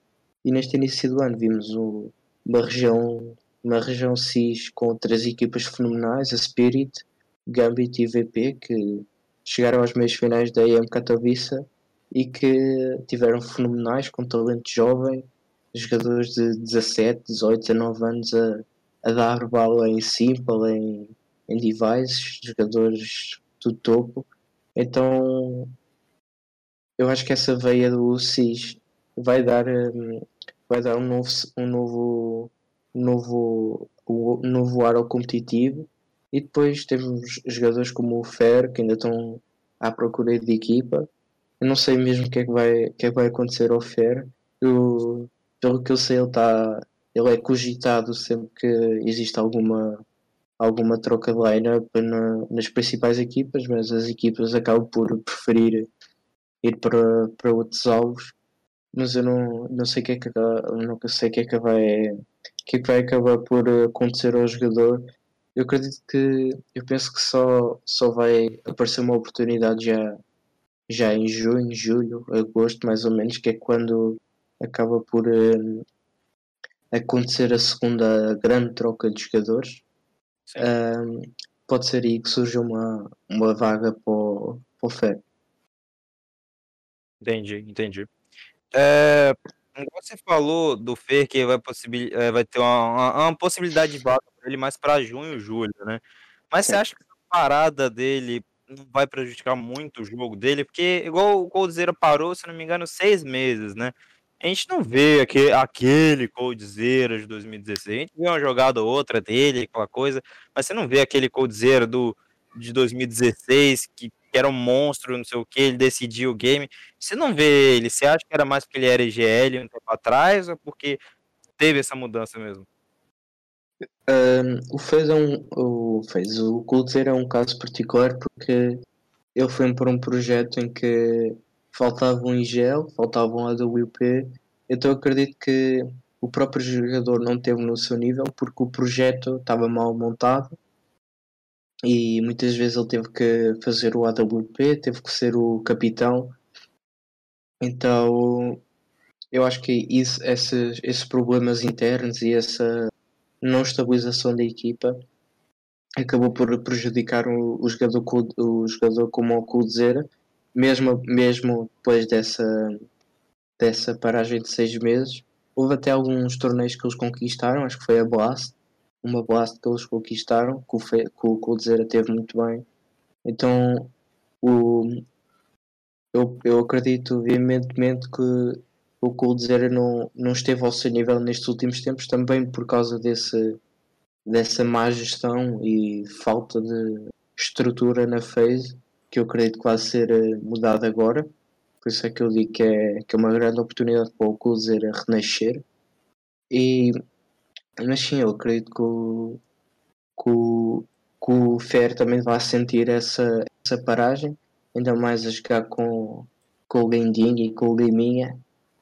E neste início do ano vimos uma região uma região CIS com três equipas fenomenais, a Spirit, Gambit e VP, que chegaram às meias finais da EM Katowice e que tiveram fenomenais com talento jovem, jogadores de 17, 18, 19 anos a, a dar bala em simple, em, em devices, jogadores do topo. Então eu acho que essa veia do CIS vai dar, um, vai dar um novo, um novo, novo, um novo ar ao competitivo. E depois temos jogadores como o Fer, que ainda estão à procura de equipa, eu não sei mesmo o que é que vai, que é que vai acontecer ao Fer. Eu, pelo que eu sei, ele, tá, ele é cogitado sempre que existe alguma, alguma troca de line-up na, nas principais equipas, mas as equipas acabam por preferir ir para, para outros alvos. Mas eu não, não sei o que é que sei que é que vai que é que vai acabar por acontecer ao jogador. Eu acredito que eu penso que só, só vai aparecer uma oportunidade já já em junho, julho, agosto, mais ou menos, que é quando acaba por uh, acontecer a segunda grande troca de jogadores. Uh, pode ser aí que surja uma, uma vaga para o, para o FER. Entendi, entendi. É, você falou do Fer que vai, possibil, é, vai ter uma, uma, uma possibilidade de vaga para ele mais para junho, julho, né? Mas Sim. você acha que a parada dele não vai prejudicar muito o jogo dele, porque igual o Coldzera parou, se não me engano, seis meses, né? A gente não vê aquele, aquele Coldzera de 2016, a gente vê uma jogada ou outra dele, aquela coisa, mas você não vê aquele Coldzera do, de 2016 que, que era um monstro, não sei o que, ele decidiu o game. Você não vê ele, você acha que era mais porque ele era IGL um tempo atrás ou porque teve essa mudança mesmo? Um, o fez é um, o fez o Kultzer é um caso particular porque ele foi para um projeto em que faltava um IGL, faltava um AWP, então acredito que o próprio jogador não teve no seu nível porque o projeto estava mal montado e muitas vezes ele teve que fazer o AWP, teve que ser o capitão. Então eu acho que isso, esses, esses problemas internos e essa não estabilização da equipa acabou por prejudicar o, o jogador, o jogador como o Coldzera, mesmo, mesmo depois dessa, dessa paragem de seis meses. Houve até alguns torneios que eles conquistaram, acho que foi a Blast, uma blast que eles conquistaram, que o, que o Coldzera teve muito bem. Então o, eu, eu acredito veementemente que o Coldzera não, não esteve ao seu nível nestes últimos tempos, também por causa desse, dessa má gestão e falta de estrutura na phase, que eu acredito que vai ser eh, mudada agora. Por isso é que eu digo que é, que é uma grande oportunidade para o Coldzera renascer. E, mas sim, eu acredito que o, que o, que o Fer também vai sentir essa, essa paragem, ainda mais a jogar com, com o Linding e com o Liminha.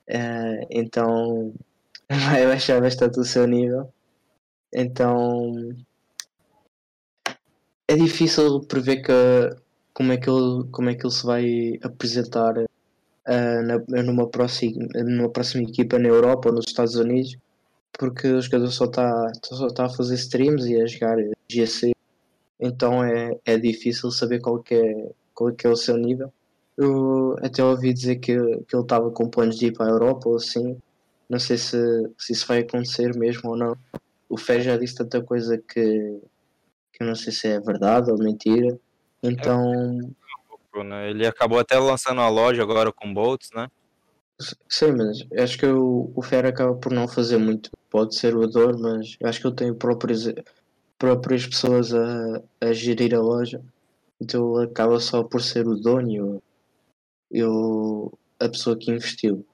Uh, então vai baixar bastante o seu nível. Então é difícil prever que, como, é que ele, como é que ele se vai apresentar uh, na, numa, próxima, numa próxima equipa na Europa ou nos Estados Unidos, porque o jogador só está só tá a fazer streams e a jogar GC, então é, é difícil saber qual que é, qual que é o seu nível. Eu até ouvi dizer que, que ele estava com planos de ir para a Europa ou assim. Não sei se, se isso vai acontecer mesmo ou não. O Fé já disse tanta coisa que, que eu não sei se é verdade ou mentira. Então. Né? Ele acabou até lançando a loja agora com Bolts, né? Sim, mas acho que o, o Fer acaba por não fazer muito. Pode ser o Ador, mas acho que ele tem próprias, próprias pessoas a, a gerir a loja. Então ele acaba só por ser o dono eu, a pessoa que investiu.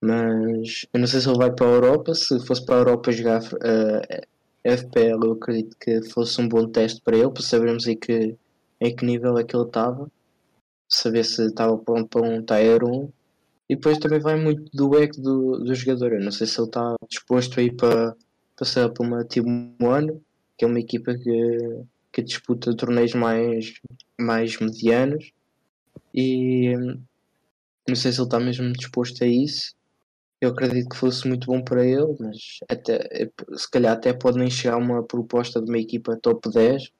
Mas eu não sei se ele vai para a Europa. Se fosse para a Europa jogar uh, eh, FPL, eu acredito que fosse um bom teste para ele, para sabermos em que, em que nível é que ele estava, saber se estava pronto para um Tier 1. E depois também vai muito do ego do, do jogador. Eu não sei se ele está disposto a ir para passar para uma Team One, que é uma equipa que, que disputa torneios mais, mais medianos. E não sei se ele está mesmo disposto a isso. Eu acredito que fosse muito bom para ele, mas até, se calhar até pode nem chegar uma proposta de uma equipa top 10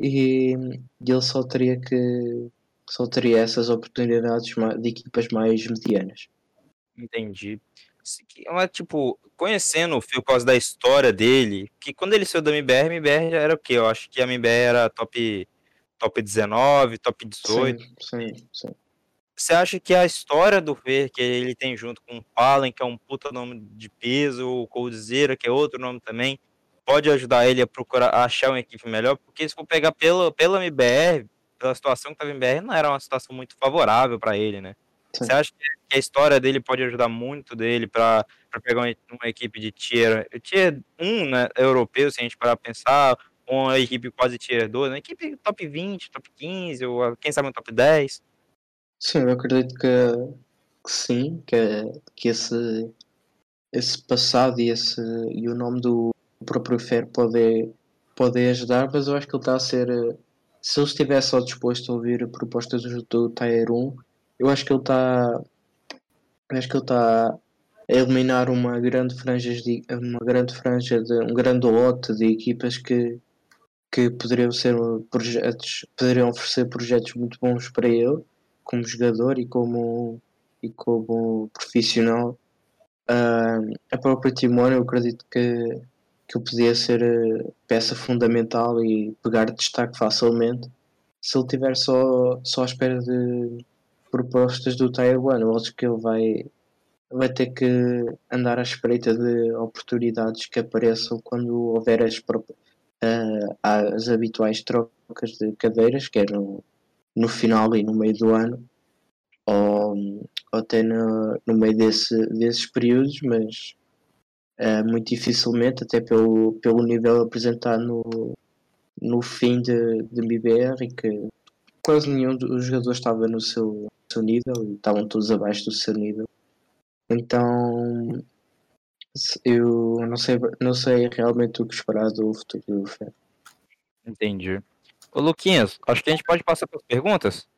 e, ele só teria que só teria essas oportunidades de equipas mais medianas. Entendi. Mas, tipo, conhecendo o Phil por causa da história dele, que quando ele saiu da MBR, MBR já era o quê? Eu acho que a MBR era top, top 19, top 18. Sim, sim, sim. Você acha que a história do Fer, que ele tem junto com o Palen, que é um puta nome de peso, o Coldzera, que é outro nome também, pode ajudar ele a procurar a achar uma equipe melhor? Porque se for pegar pela, pela MBR, pela situação que estava em MBR, não era uma situação muito favorável para ele, né? Sim. Você acha que a história dele pode ajudar muito dele para pegar uma, uma, equipe de tier, tier 1, né, europeu, se a gente parar para pensar, uma equipe quase tier 2, uma equipe top 20, top 15, ou quem sabe um top 10? Sim, eu acredito que, que sim, que, que esse, esse passado e, esse, e o nome do próprio Fer pode, pode ajudar, mas eu acho que ele está a ser. Se ele estivesse só disposto a ouvir propostas do, do Tier 1, eu acho que ele está. Acho que ele está a eliminar uma grande franja de uma grande franja de um grande lote de equipas que, que poderiam ser projetos poderiam oferecer projetos muito bons para ele como jogador e como, e como profissional. Uh, a própria Timor, eu acredito que, que podia ser eh, peça fundamental e pegar destaque facilmente se ele estiver só, só à espera de propostas do Taiwan. Eu acho que ele vai, vai ter que andar à espreita de oportunidades que apareçam quando houver as, uh, as habituais trocas de cadeiras, que eram no final e no meio do ano, ou, ou até no, no meio desse, desses períodos, mas é, muito dificilmente, até pelo, pelo nível apresentado no, no fim de, de MBR, que quase nenhum dos jogadores estava no seu, seu nível e estavam todos abaixo do seu nível. Então eu não sei, não sei realmente o que esperar do futuro do Fer. Entendi. Ô Luquinhas, acho que a gente pode passar para as perguntas.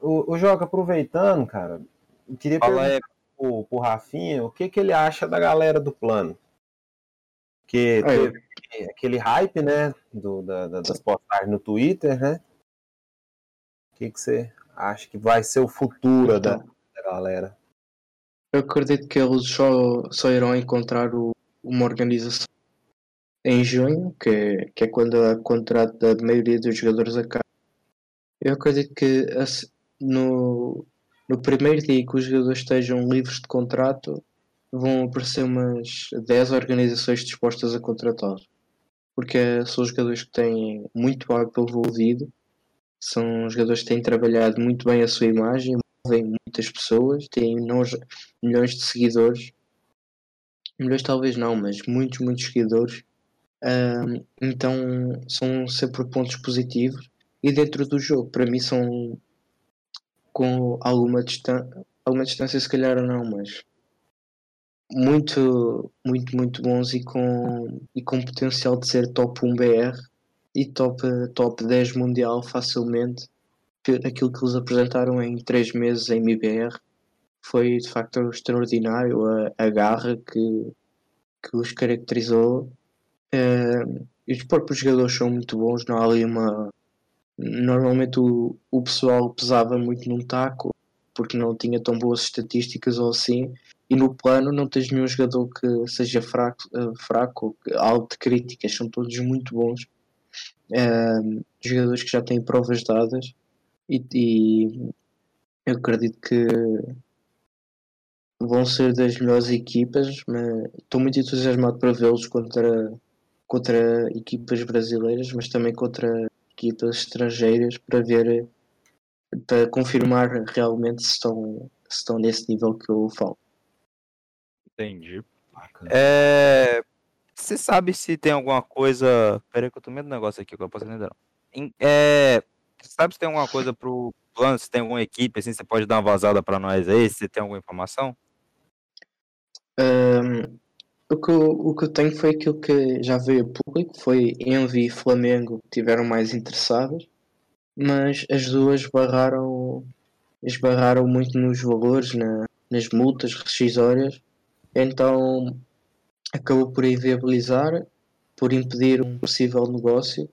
O, o Joga, aproveitando, cara, eu queria Fala perguntar pro, pro Rafinha o que, que ele acha da galera do plano. Que teve aquele hype, né, do, da, da, das postagens no Twitter, né? O que, que você acha que vai ser o futuro da, da galera? Eu acredito que eles só, só irão encontrar o, uma organização em junho, que, que é quando a contrato da maioria dos jogadores acaba. Eu acredito que no, no primeiro dia que os jogadores estejam livres de contrato, vão aparecer umas 10 organizações dispostas a contratá-los. Porque são jogadores que têm muito hype envolvido, são jogadores que têm trabalhado muito bem a sua imagem, movem muitas pessoas, têm milhões de seguidores. Milhões talvez não, mas muitos, muitos seguidores. Um, então são sempre pontos positivos. E dentro do jogo, para mim, são com alguma distância, alguma distância, se calhar não, mas muito, muito, muito bons e com, e com potencial de ser top 1 BR e top, top 10 mundial facilmente. Aquilo que eles apresentaram em 3 meses em MBR foi de facto extraordinário. A, a garra que, que os caracterizou. Uh, os próprios jogadores são muito bons, não há ali uma. Normalmente o, o pessoal pesava muito num taco porque não tinha tão boas estatísticas ou assim, e no plano não tens nenhum jogador que seja fraco, uh, fraco alto de críticas, são todos muito bons. Uh, jogadores que já têm provas dadas e, e, eu acredito que vão ser das melhores equipas, mas estou muito entusiasmado para vê-los contra, contra equipas brasileiras, mas também contra equipas estrangeiras para ver para confirmar realmente se estão, se estão nesse nível que eu falo. Entendi. É... Você sabe se tem alguma coisa. Peraí, que eu tô meio do negócio aqui, que eu posso entender. É... Você sabe se tem alguma coisa pro plano, se tem alguma equipe, assim, você pode dar uma vazada para nós aí, se tem alguma informação? Um, o, que eu, o que eu tenho foi aquilo que já veio público, foi Envy e Flamengo que tiveram mais interessados, mas as duas barraram, esbarraram muito nos valores, na, nas multas rescisórias então acabou por inviabilizar, por impedir um possível negócio.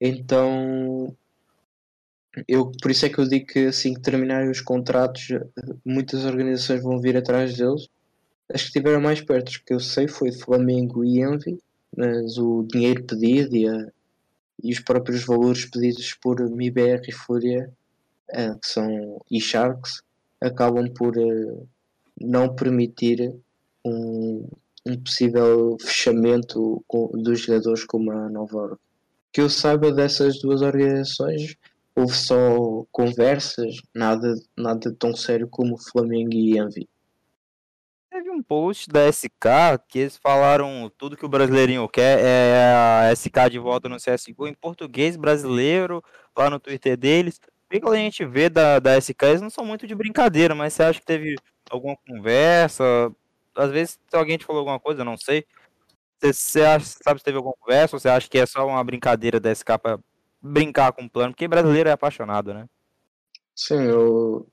Então eu por isso é que eu digo que assim que terminarem os contratos muitas organizações vão vir atrás deles. As que estiveram mais perto que eu sei foi Flamengo e Envy, mas o dinheiro pedido e, a, e os próprios valores pedidos por MIBR e Fúria, uh, que são e Sharks, acabam por uh, não permitir um, um possível fechamento com, dos jogadores com a Nova York. Que eu saiba dessas duas organizações, houve só conversas, nada, nada tão sério como Flamengo e Envy. Teve um post da SK que eles falaram tudo que o brasileirinho quer é a SK de volta no CSGO em português brasileiro, lá no Twitter deles. O que a gente vê da, da SK, eles não são muito de brincadeira, mas você acha que teve alguma conversa? às vezes alguém te falou alguma coisa, eu não sei. Você, você acha, sabe se teve alguma conversa ou você acha que é só uma brincadeira da SK pra brincar com o plano? Porque brasileiro é apaixonado, né? Sim, eu,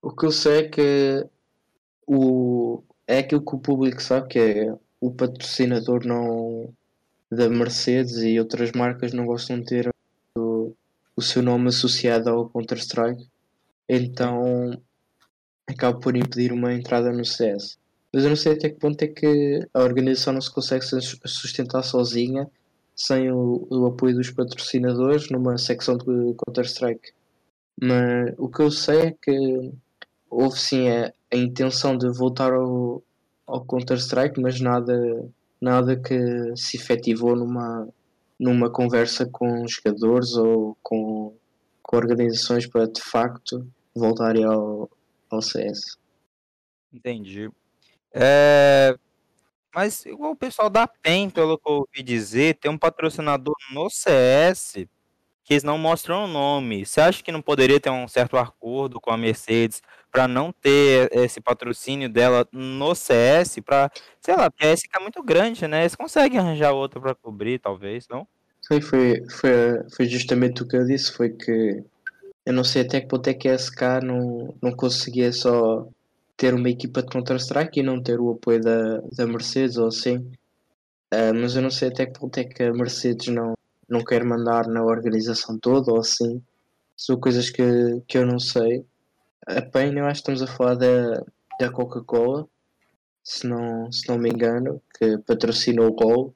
o que eu sei é que o, é aquilo que o público sabe que é o patrocinador não da Mercedes e outras marcas não gostam de ter o, o seu nome associado ao Counter-Strike, então acaba por impedir uma entrada no CS. Mas eu não sei até que ponto é que a organização não se consegue sustentar sozinha sem o, o apoio dos patrocinadores numa secção de Counter-Strike. Mas o que eu sei é que houve sim a, a intenção de voltar ao, ao Counter-Strike, mas nada, nada que se efetivou numa, numa conversa com jogadores ou com, com organizações para de facto voltarem ao, ao CS. Entendi. É, mas igual o pessoal da PEN, pelo que eu ouvi dizer, tem um patrocinador no CS que eles não mostram o nome. Você acha que não poderia ter um certo acordo com a Mercedes para não ter esse patrocínio dela no CS? Para, sei lá, porque a SK é muito grande, né? Eles conseguem arranjar outra para cobrir, talvez, não? Foi, foi, foi, foi justamente o que eu disse, foi que eu não sei até que ponto é que a SK não, não conseguia só ter uma equipa de Counter-Strike e não ter o apoio da, da Mercedes ou assim. Uh, mas eu não sei até que ponto é que a Mercedes não, não quer mandar na organização toda ou assim. São coisas que, que eu não sei. A PEN, eu acho que estamos a falar da, da Coca-Cola, se não, se não me engano, que patrocina o Gol.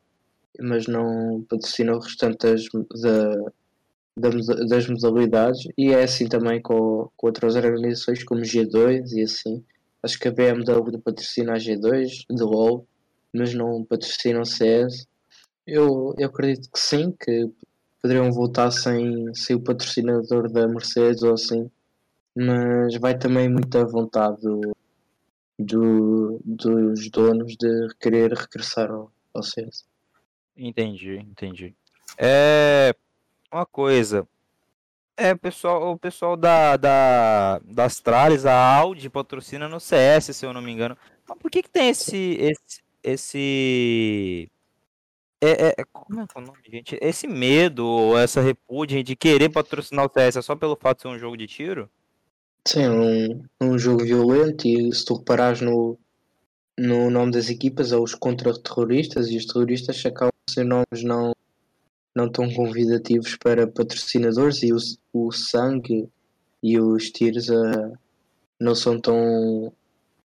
mas não patrocina o restante das, da, das modalidades e é assim também com, com outras organizações como G2 e assim. Acho que a BMW patrocina a G2 de LOL, mas não patrocina o CS. Eu, eu acredito que sim, que poderiam voltar sem, sem o patrocinador da Mercedes ou assim, mas vai também muita vontade do, do, dos donos de querer regressar ao, ao CS. Entendi, entendi. É uma coisa. É, pessoal, o pessoal da, da, da Astralis, a Audi patrocina no CS, se eu não me engano. Mas por que que tem esse, esse, esse é, é, é como é, é o nome, gente? Esse medo ou essa repúdia de querer patrocinar o CS só pelo fato de ser um jogo de tiro? Sim, um, um jogo violento e se tu reparares no, no nome das equipas, é os contra-terroristas e os terroristas acabam por ser nomes não, não tão convidativos para patrocinadores e o, o sangue e os tiros uh, não são tão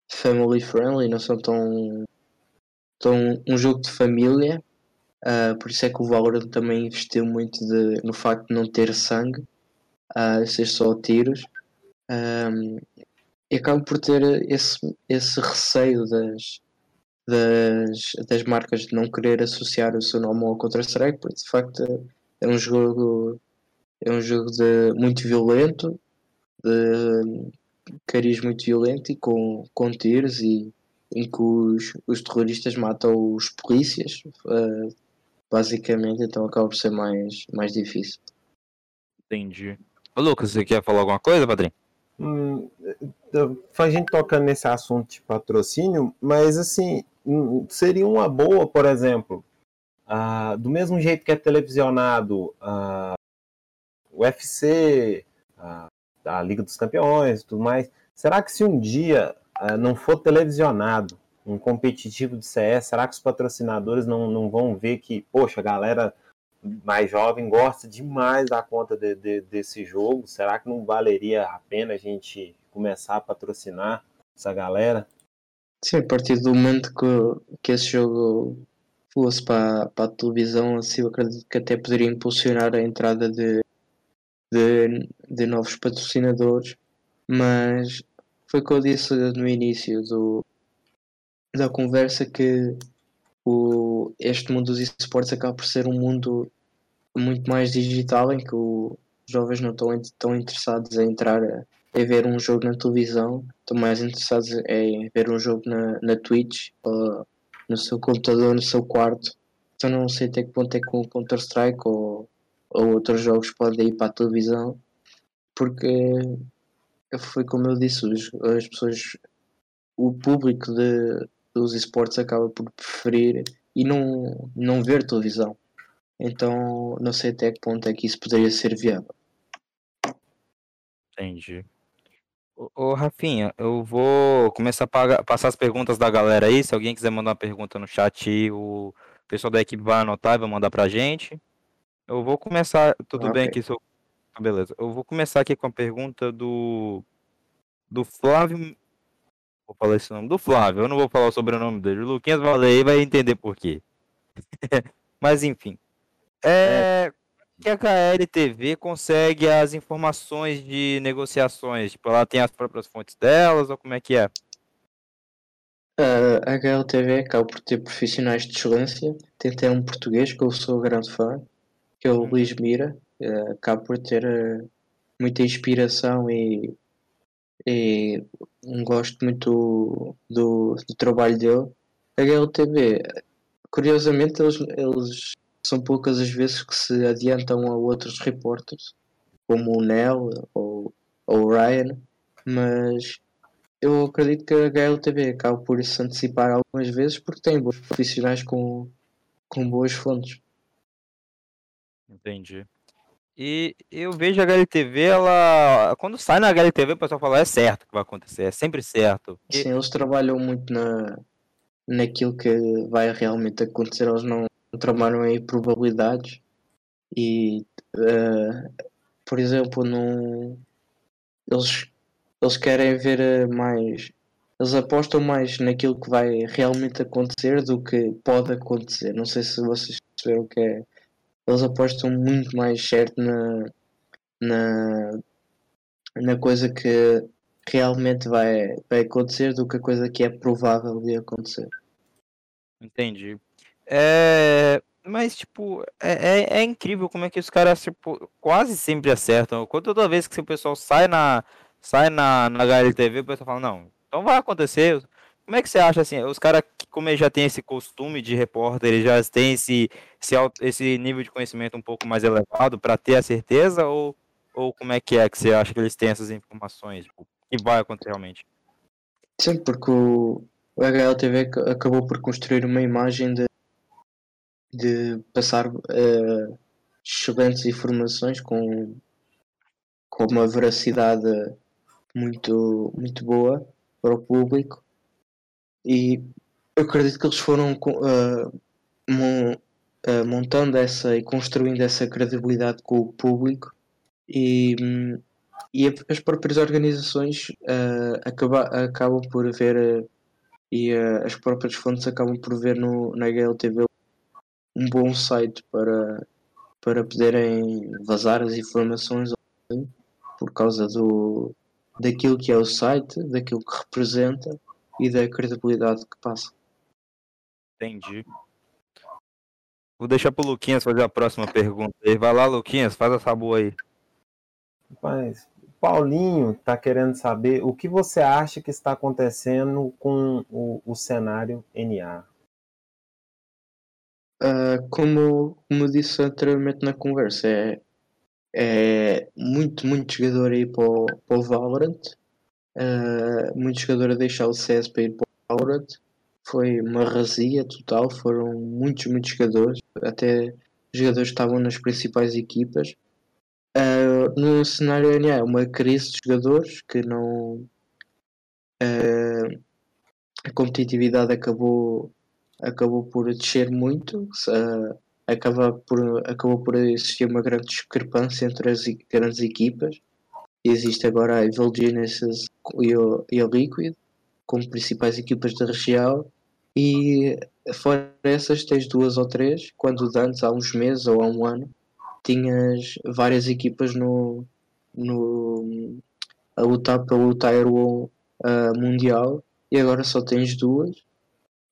family friendly, não são tão, tão um jogo de família Uh, por isso é que o Valorant também investiu muito de, no facto de não ter sangue, uh, ser só tiros. Um, e acaba por ter esse, esse receio das, das, das marcas de não querer associar o seu nome ao Counter-Strike, porque de facto é um jogo é um jogo de, muito violento, de cariz muito violento e com, com tiros e em que os, os terroristas matam os polícias, uh, basicamente, então acaba por ser mais, mais difícil. Entendi. Ô, Lucas, você quer falar alguma coisa, padrinho? Hum, a gente tocando nesse assunto de patrocínio, mas assim, hum, seria uma boa, por exemplo, uh, do mesmo jeito que é televisionado uh, o UFC, uh, a Liga dos Campeões e tudo mais, será que se um dia uh, não for televisionado um competitivo de CS, será que os patrocinadores não, não vão ver que, poxa, a galera mais jovem gosta demais da conta de, de, desse jogo? Será que não valeria a pena a gente começar a patrocinar essa galera? Sim, a partir do momento que, que esse jogo fosse para, para a televisão, assim, eu acredito que até poderia impulsionar a entrada de, de, de novos patrocinadores, mas foi o que eu disse no início do, da conversa que o, este mundo dos esportes acaba por ser um mundo muito mais digital em que os jovens não estão tão interessados em entrar a, ver um jogo na televisão, estão mais interessados em ver um jogo na, na Twitch ou no seu computador, no seu quarto. Então não sei até que ponto é que o Counter-Strike ou, ou outros jogos podem ir para a televisão, porque foi como eu disse, as pessoas, o público de, dos esportes acaba por preferir e não, não ver televisão. Então não sei até que ponto é que isso poderia ser viável. Entendi. Ô, Rafinha, eu vou começar a pagar, passar as perguntas da galera aí. Se alguém quiser mandar uma pergunta no chat, o pessoal da equipe vai anotar e vai mandar pra gente. Eu vou começar. Tudo ah, bem okay. aqui, sou... Beleza. Eu vou começar aqui com a pergunta do. Do Flávio vou falar esse nome do Flávio, eu não vou falar o sobrenome dele. O Luquinhas Valei vai entender por quê. Mas enfim. É, que a KLTV consegue as informações de negociações? Tipo, ela tem as próprias fontes delas ou como é que é? Uh, a HLTV acaba por ter profissionais de excelência. Tem até um português que eu sou grande fã, que é o uhum. Luís Mira. Uh, acaba por ter uh, muita inspiração e e gosto muito do, do trabalho dele. A GLTV, curiosamente, eles, eles são poucas as vezes que se adiantam a outros repórteres, como o Nel ou, ou o Ryan, mas eu acredito que a GLTV acaba por se antecipar algumas vezes porque tem bons profissionais com, com boas fontes. Entendi. E eu vejo a HLTV, ela. Quando sai na HLTV, o pessoal fala, é certo que vai acontecer, é sempre certo. Sim, eles trabalham muito na, naquilo que vai realmente acontecer, eles não, trabalham em probabilidades. E, uh, por exemplo, não, eles, eles querem ver eh, mais. Eles apostam mais naquilo que vai realmente acontecer do que pode acontecer. Não sei se vocês perceber o que é. Eles apostam muito mais certo na, na, na coisa que realmente vai, vai acontecer do que a coisa que é provável de acontecer. Entendi. É, mas, tipo, é, é, é incrível como é que os caras tipo, quase sempre acertam. Toda vez que o pessoal sai na, sai na, na HLTV, o pessoal fala, não, então vai acontecer. Como é que você acha assim? Os caras, como eles já têm esse costume de repórter, eles já têm esse, esse, esse nível de conhecimento um pouco mais elevado para ter a certeza? Ou, ou como é que é que você acha que eles têm essas informações? Tipo, que vai acontecer realmente? Sim, porque o, o HLTV acabou por construir uma imagem de, de passar uh, excelentes informações com, com uma veracidade muito, muito boa para o público e eu acredito que eles foram uh, mon, uh, montando essa e construindo essa credibilidade com o público e, e as próprias organizações uh, acaba, acabam por ver e as próprias fontes acabam por ver no, na HLTV um bom site para, para poderem vazar as informações por causa do, daquilo que é o site, daquilo que representa e da credibilidade que passa. Entendi. Vou deixar pro Luquinhas fazer a próxima pergunta. Vai lá, Luquinhas, faz essa boa aí. Mas Paulinho está querendo saber o que você acha que está acontecendo com o, o cenário NA. Uh, como, como eu disse anteriormente na conversa, é, é muito, muito jogador aí para o, para o Valorant uh, muito jogador a deixar o CS para ir para o Valorant. Foi uma razia total, foram muitos, muitos jogadores, até jogadores que estavam nas principais equipas. Uh, no cenário NA é uma crise de jogadores que não. Uh, a competitividade acabou, acabou por descer muito. Uh, acaba por, acabou por existir uma grande discrepância entre as grandes equipas existe agora a Evil Genesis e, o, e a Liquid como principais equipas da região e fora essas tens duas ou três, quando antes, há uns meses ou há um ano, tinhas várias equipas no, no a lutar pelo Tier 1 uh, mundial e agora só tens duas,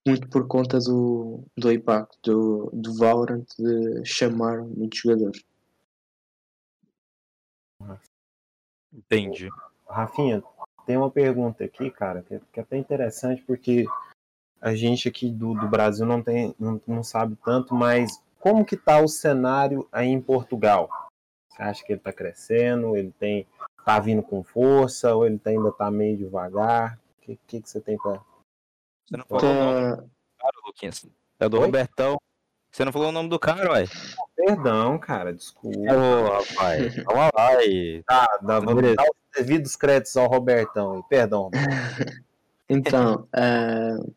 muito por conta do, do impacto do, do Valorant de chamar muitos jogadores. Entendi. Rafinha, tem uma pergunta aqui, cara, que é, que é até interessante, porque a gente aqui do, do Brasil não, tem, não, não sabe tanto, mas como que tá o cenário aí em Portugal? Você acha que ele está crescendo, ele tem tá vindo com força, ou ele tá, ainda está meio devagar? O que, que, que, você tem para... Você não falou tá... o nome cara, Luquinhas. É do Oi? Robertão. Você não falou o nome do cara, ué? Perdão, cara, desculpa. Ô, rapaz, calma lá e... Tá, dá, vamos dar os devidos créditos ao Robertão. Perdão. então, uh,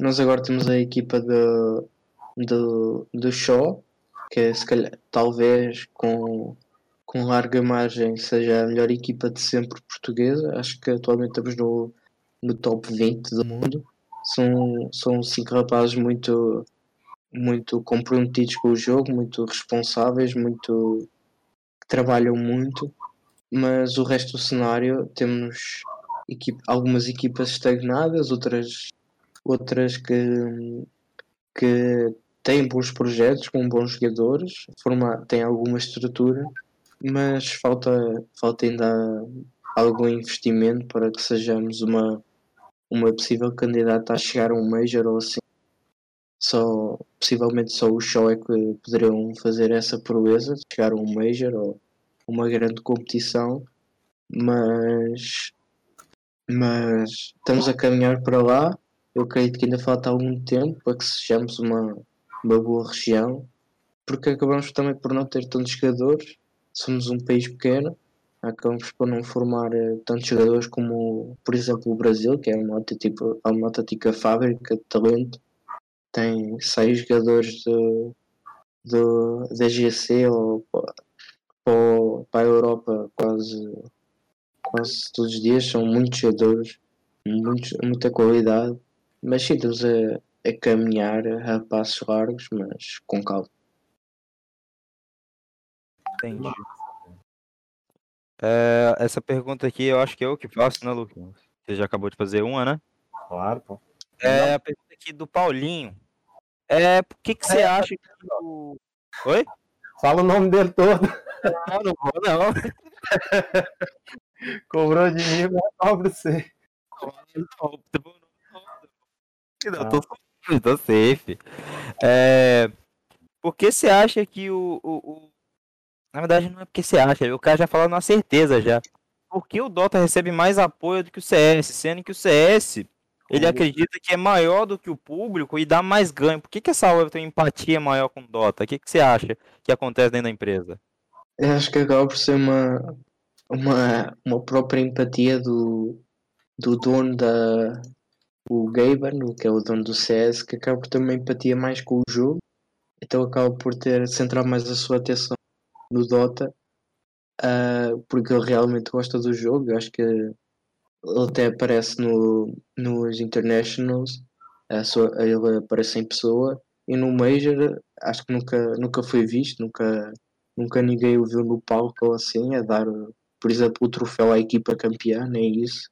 nós agora temos a equipa do, do, do show, que é, se calhar, talvez com, com larga margem seja a melhor equipa de sempre portuguesa. Acho que atualmente estamos no, no top 20 do mundo. São, são cinco rapazes muito muito comprometidos com o jogo, muito responsáveis, muito que trabalham muito, mas o resto do cenário temos algumas equipas estagnadas, outras outras que, que têm bons projetos com bons jogadores, forma, têm alguma estrutura, mas falta, falta ainda algum investimento para que sejamos uma, uma possível candidata a chegar a um Major ou assim só possivelmente só os show é que poderiam fazer essa proeza de chegar a um Major ou uma grande competição, mas mas estamos a caminhar para lá. Eu acredito que ainda falta algum tempo para que sejamos uma, uma boa região, porque acabamos também por não ter tantos jogadores. Somos um país pequeno, acabamos por não formar uh, tantos jogadores como, por exemplo, o Brasil, que é uma autêntica, uma autêntica fábrica de talento tem seis jogadores do, do, da GC ou para a Europa quase, quase todos os dias, são muitos jogadores, muitos, muita qualidade, mas sim, estamos a, a caminhar a passos largos, mas com calma. Entendi. É, essa pergunta aqui eu acho que é eu que faço, né, Lucas? Você já acabou de fazer uma, né? Claro, pô. É a pergunta aqui do Paulinho. É, por que, que você É, acha que o. Oi? Fala o nome dele todo. Não, não vou, não. Cobrou de mim, mas cobra você. Não, tô, safe, tô safe. É, por que você acha que o, o, o- Na verdade, não é porque você acha, o cara já falou na certeza já. Por que o Dota recebe mais apoio do que o CS? Sendo que o CS, ele Uhum. acredita que é maior do que o público e dá mais ganho. Por que, que essa web tem empatia maior com o Dota? O que, que você acha que acontece dentro da empresa? Eu acho que acaba por ser uma, uma, uma própria empatia do, do dono da. O Gaben, o que é o dono do CS, que acaba por ter uma empatia mais com o jogo, então acaba por ter centrar mais a sua atenção no Dota, ah, porque ele realmente gosta do jogo. Eu acho que ele até aparece no, nos Internationals, a sua, ele aparece em pessoa, e no Major acho que nunca, nunca foi visto, nunca, nunca ninguém o viu no palco ou assim, a dar, por exemplo, o troféu à equipa campeã, nem isso.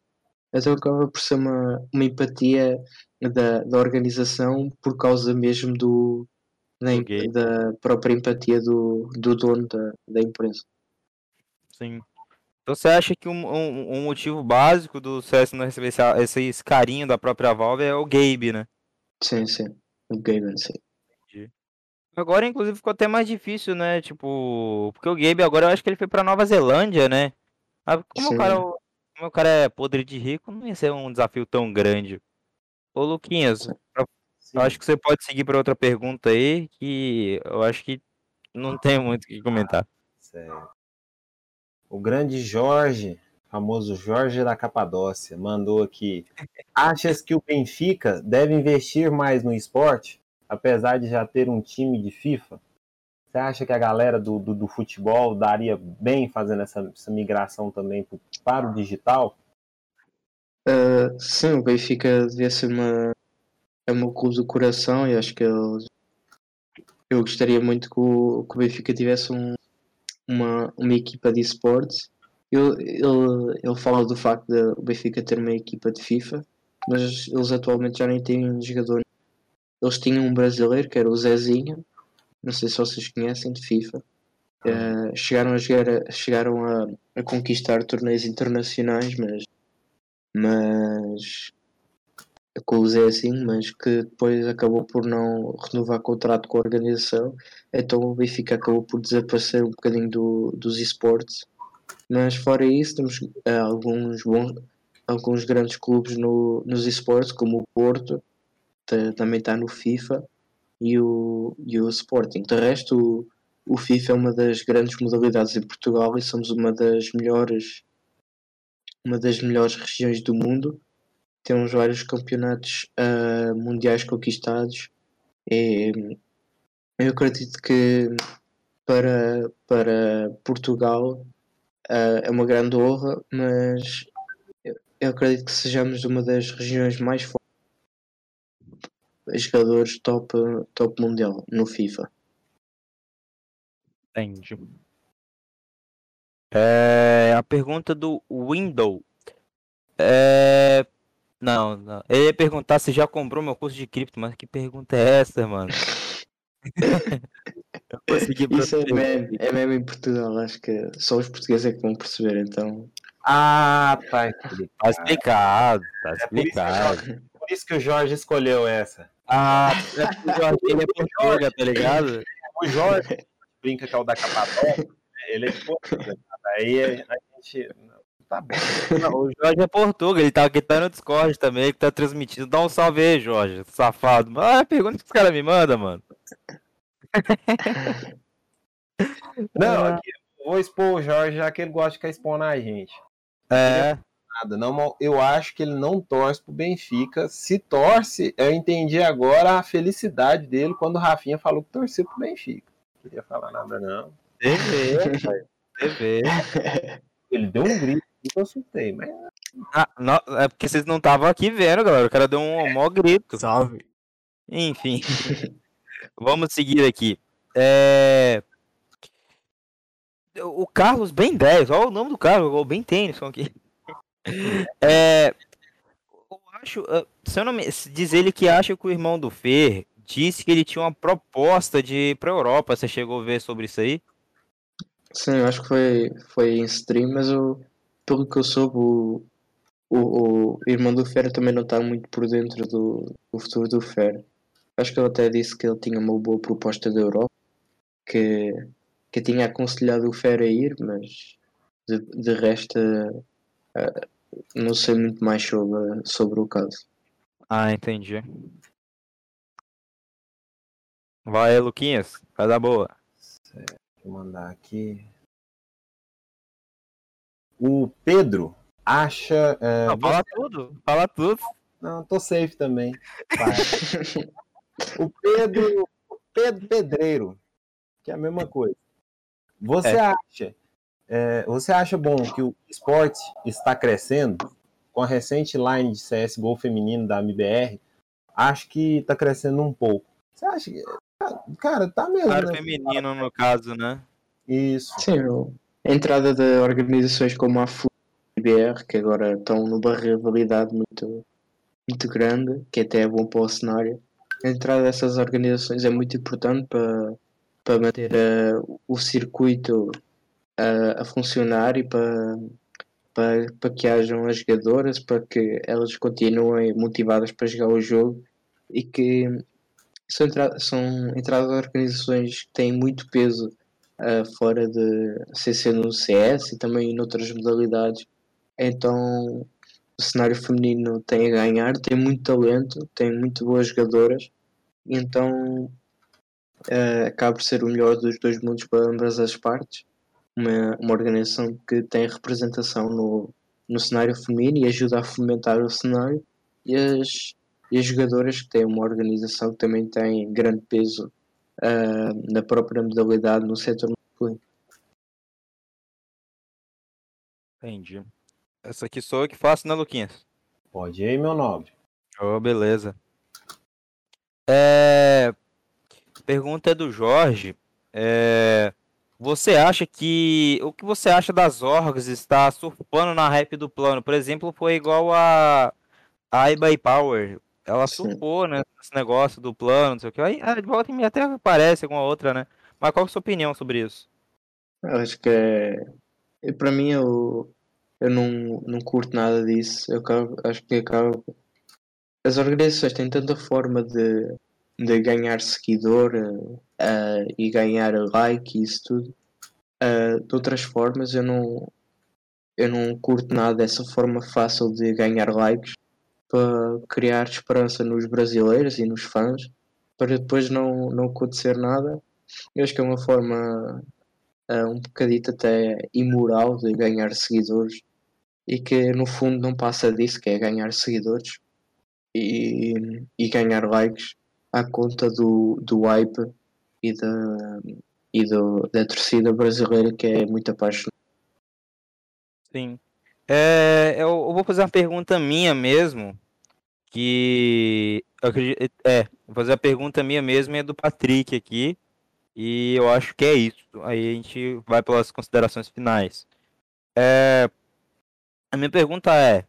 Então acaba por ser uma, uma empatia da, da organização por causa mesmo do, da, game. da própria empatia do, do dono da, da empresa. Sim. Então você acha que um, um, um motivo básico do CS não receber esse, esse, carinho da própria Valve é o Gabe, né? Sim, sim. O Gaben, sim. Agora, inclusive, ficou até mais difícil, né? Tipo, porque o Gabe agora eu acho que ele foi pra Nova Zelândia, né? Ah, Como o cara, como o cara é podre de rico, não ia ser um desafio tão grande. Ô, Luquinhas, eu acho que você pode seguir para outra pergunta aí, que eu acho que não tem muito o que comentar. Certo. O grande Jorge, famoso Jorge da Capadócia, mandou aqui. Achas que o Benfica deve investir mais no esporte, apesar de já ter um time de FIFA? Você acha que a galera do, do, do futebol daria bem fazendo essa, essa migração também para o digital? Uh, sim, o Benfica devia ser uma, é meu clube do coração e acho que eles- eu gostaria muito que o, que o Benfica tivesse um- uma, uma equipa de esportes. Eu- Ele, ele fala do facto de o Benfica ter uma equipa de FIFA, mas eles atualmente já nem têm jogador. Eles tinham um brasileiro que era o Zezinho, não sei se vocês conhecem, de FIFA. Uh, chegaram a, jogar, chegaram a, a conquistar torneios internacionais, mas mas com o Zé assim, mas que depois acabou por não renovar contrato com a organização, então o Benfica acabou por desaparecer um bocadinho do, dos esportes. Mas fora isso, temos eh, alguns bons, alguns grandes clubes no, nos esportes, como o Porto, ta- também está no FIFA, e o, e o Sporting. De resto, o, o FIFA é uma das grandes modalidades em Portugal e somos uma das melhores uma das melhores regiões do mundo. Temos vários campeonatos ah, mundiais conquistados. E, eu acredito que para, para Portugal ah, é uma grande honra, mas eu, eu acredito que sejamos uma das regiões mais fortes jogadores top, top mundial no FIFA. Entendi. É, a pergunta do Window. É, não, não. Ele ia perguntar se já comprou meu curso de cripto, mas que pergunta é essa, mano? Eu consegui Isso é meme, é meme em Portugal, acho que só os portugueses é que vão perceber, então. Ah, tá explicado. Tá explicado, tá É por isso, que o explicado. Jorge, por isso que o Jorge escolheu essa. Ah, é porque o Jorge ele é portuga, tá ligado? O Jorge brinca que é o da Capadócia, ele é de Portugal. Aí a gente. Tá bom. Não, o Jorge é portuga, ele tá aqui tá no Discord também, que tá transmitindo. Dá um salve aí, Jorge, safado. Ah, pergunta que os caras me mandam, mano. Não, aqui, eu vou expor o Jorge, já que ele gosta de ficar expondo a gente. É, Nada, não, eu acho que ele não torce pro Benfica. Se torce, eu entendi agora a felicidade dele quando o Rafinha falou que torceu pro Benfica. Não queria falar nada, não. TV, TV. Ele deu um grito assustei, mas Ah, não, é porque vocês não estavam aqui vendo, galera. O cara deu um mó grito. Salve. Enfim. Vamos seguir aqui. É... o Carlos bem 10, olha o nome do Carlos, o bem tênis aqui. É, eu acho, ah, se eu não me, diz ele que acha que o irmão do Fer disse que ele tinha uma proposta de ir pra Europa. Você chegou a ver sobre isso aí? Sim, eu acho que foi, foi em stream, mas eu, pelo que eu soube, o, o, o irmão do Fer também não está muito por dentro do, do futuro do Fer. Acho que ele até disse que ele tinha uma boa proposta da Europa, que, que tinha aconselhado o Fer a ir, mas de, de resto uh, não sei muito mais sobre, sobre o caso. Ah, entendi. Vai, Luquinhas, vai dar boa. Certo, vou mandar aqui. O Pedro acha. É, Não, fala tudo, fala tudo. Não, tô safe também. o Pedro, Pedro Pedreiro, que é a mesma coisa. Você é. acha, é, você acha bom que o esporte está crescendo com a recente line de CSGO feminino da MBR? Acho que está crescendo um pouco. Você acha que Cara, tá mesmo. Claro, né? feminino no caso, né? Isso. Sim, a entrada de organizações como a FUBR, que agora estão numa rivalidade muito, muito grande, que até é bom para o cenário. A entrada dessas organizações é muito importante para, para manter uh, o circuito uh, a funcionar e para, para, para que hajam as jogadoras, para que elas continuem motivadas para jogar o jogo e que são, entra são entradas organizações que têm muito peso uh, fora de CC no CS e também em outras modalidades. Então o cenário feminino tem a ganhar, tem muito talento, tem muito boas jogadoras, então uh, acaba por ser o melhor dos dois mundos para ambas as partes. Uma, uma organização que tem representação no, no cenário feminino e ajuda a fomentar o cenário, e as, e as jogadoras que têm uma organização que também tem grande peso uh, na própria modalidade no setor masculino. Entendi. Essa aqui sou eu que faço, né, Luquinhas? Pode ir, meu nobre. Oh, beleza. É... Pergunta é do Jorge. É... Você acha que. O que você acha das orgs estar surfando na rap do plano? Por exemplo, foi igual a. A eBay Power. Ela surfou, né? Esse negócio do plano, não sei o que. Aí, ah, de volta em mim até aparece alguma outra, né? Mas qual é a sua opinião sobre isso? Eu acho que é. Para mim, eu, eu não, não curto nada disso. Eu acabo, acho que acaba. As organizações têm tanta forma de, de ganhar seguidor uh, e ganhar like e isso tudo. Uh, de outras formas, eu não, eu não curto nada dessa forma fácil de ganhar likes para criar esperança nos brasileiros e nos fãs para depois não, não acontecer nada. Eu acho que é uma forma uh, um bocadito até imoral de ganhar seguidores e que no fundo não passa disso, que é ganhar seguidores e, e ganhar likes à conta do, do hype e da, e do, da torcida brasileira que é muito apaixonada. Sim. É, eu, eu, vou fazer uma pergunta minha mesmo, que acredito, é, vou fazer a pergunta minha mesmo é do Patrick aqui, e eu acho que é isso. Aí a gente vai pelas considerações finais. É, a minha pergunta é,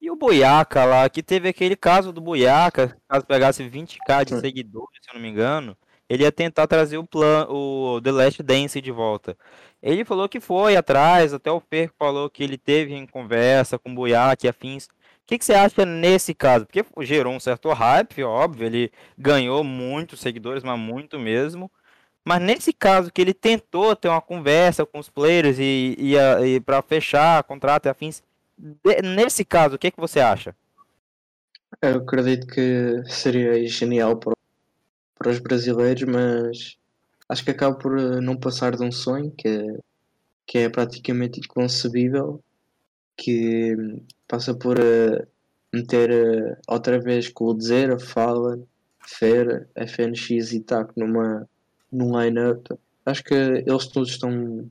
e o Boiaca lá, que teve aquele caso do Boiaca, caso pegasse 20k de seguidores, se eu não me engano, ele ia tentar trazer o plan, o The Last Dance de volta. Ele falou que foi atrás, até o Fer falou que ele teve em conversa com o Boiaca e afins que, que você acha nesse caso? Porque gerou um certo hype, óbvio, ele ganhou muitos seguidores, mas muito mesmo. Mas nesse caso que ele tentou ter uma conversa com os players e, e, e para fechar contrato e afins, nesse caso, o que, que você acha? Eu acredito que seria genial para, para os brasileiros, mas acho que acaba por eh, não passar de um sonho que é, que é praticamente inconcebível que passa por uh, meter uh, outra vez com o Zera, Fala, Fer, FNX e TAC numa, num line-up. Acho que eles todos estão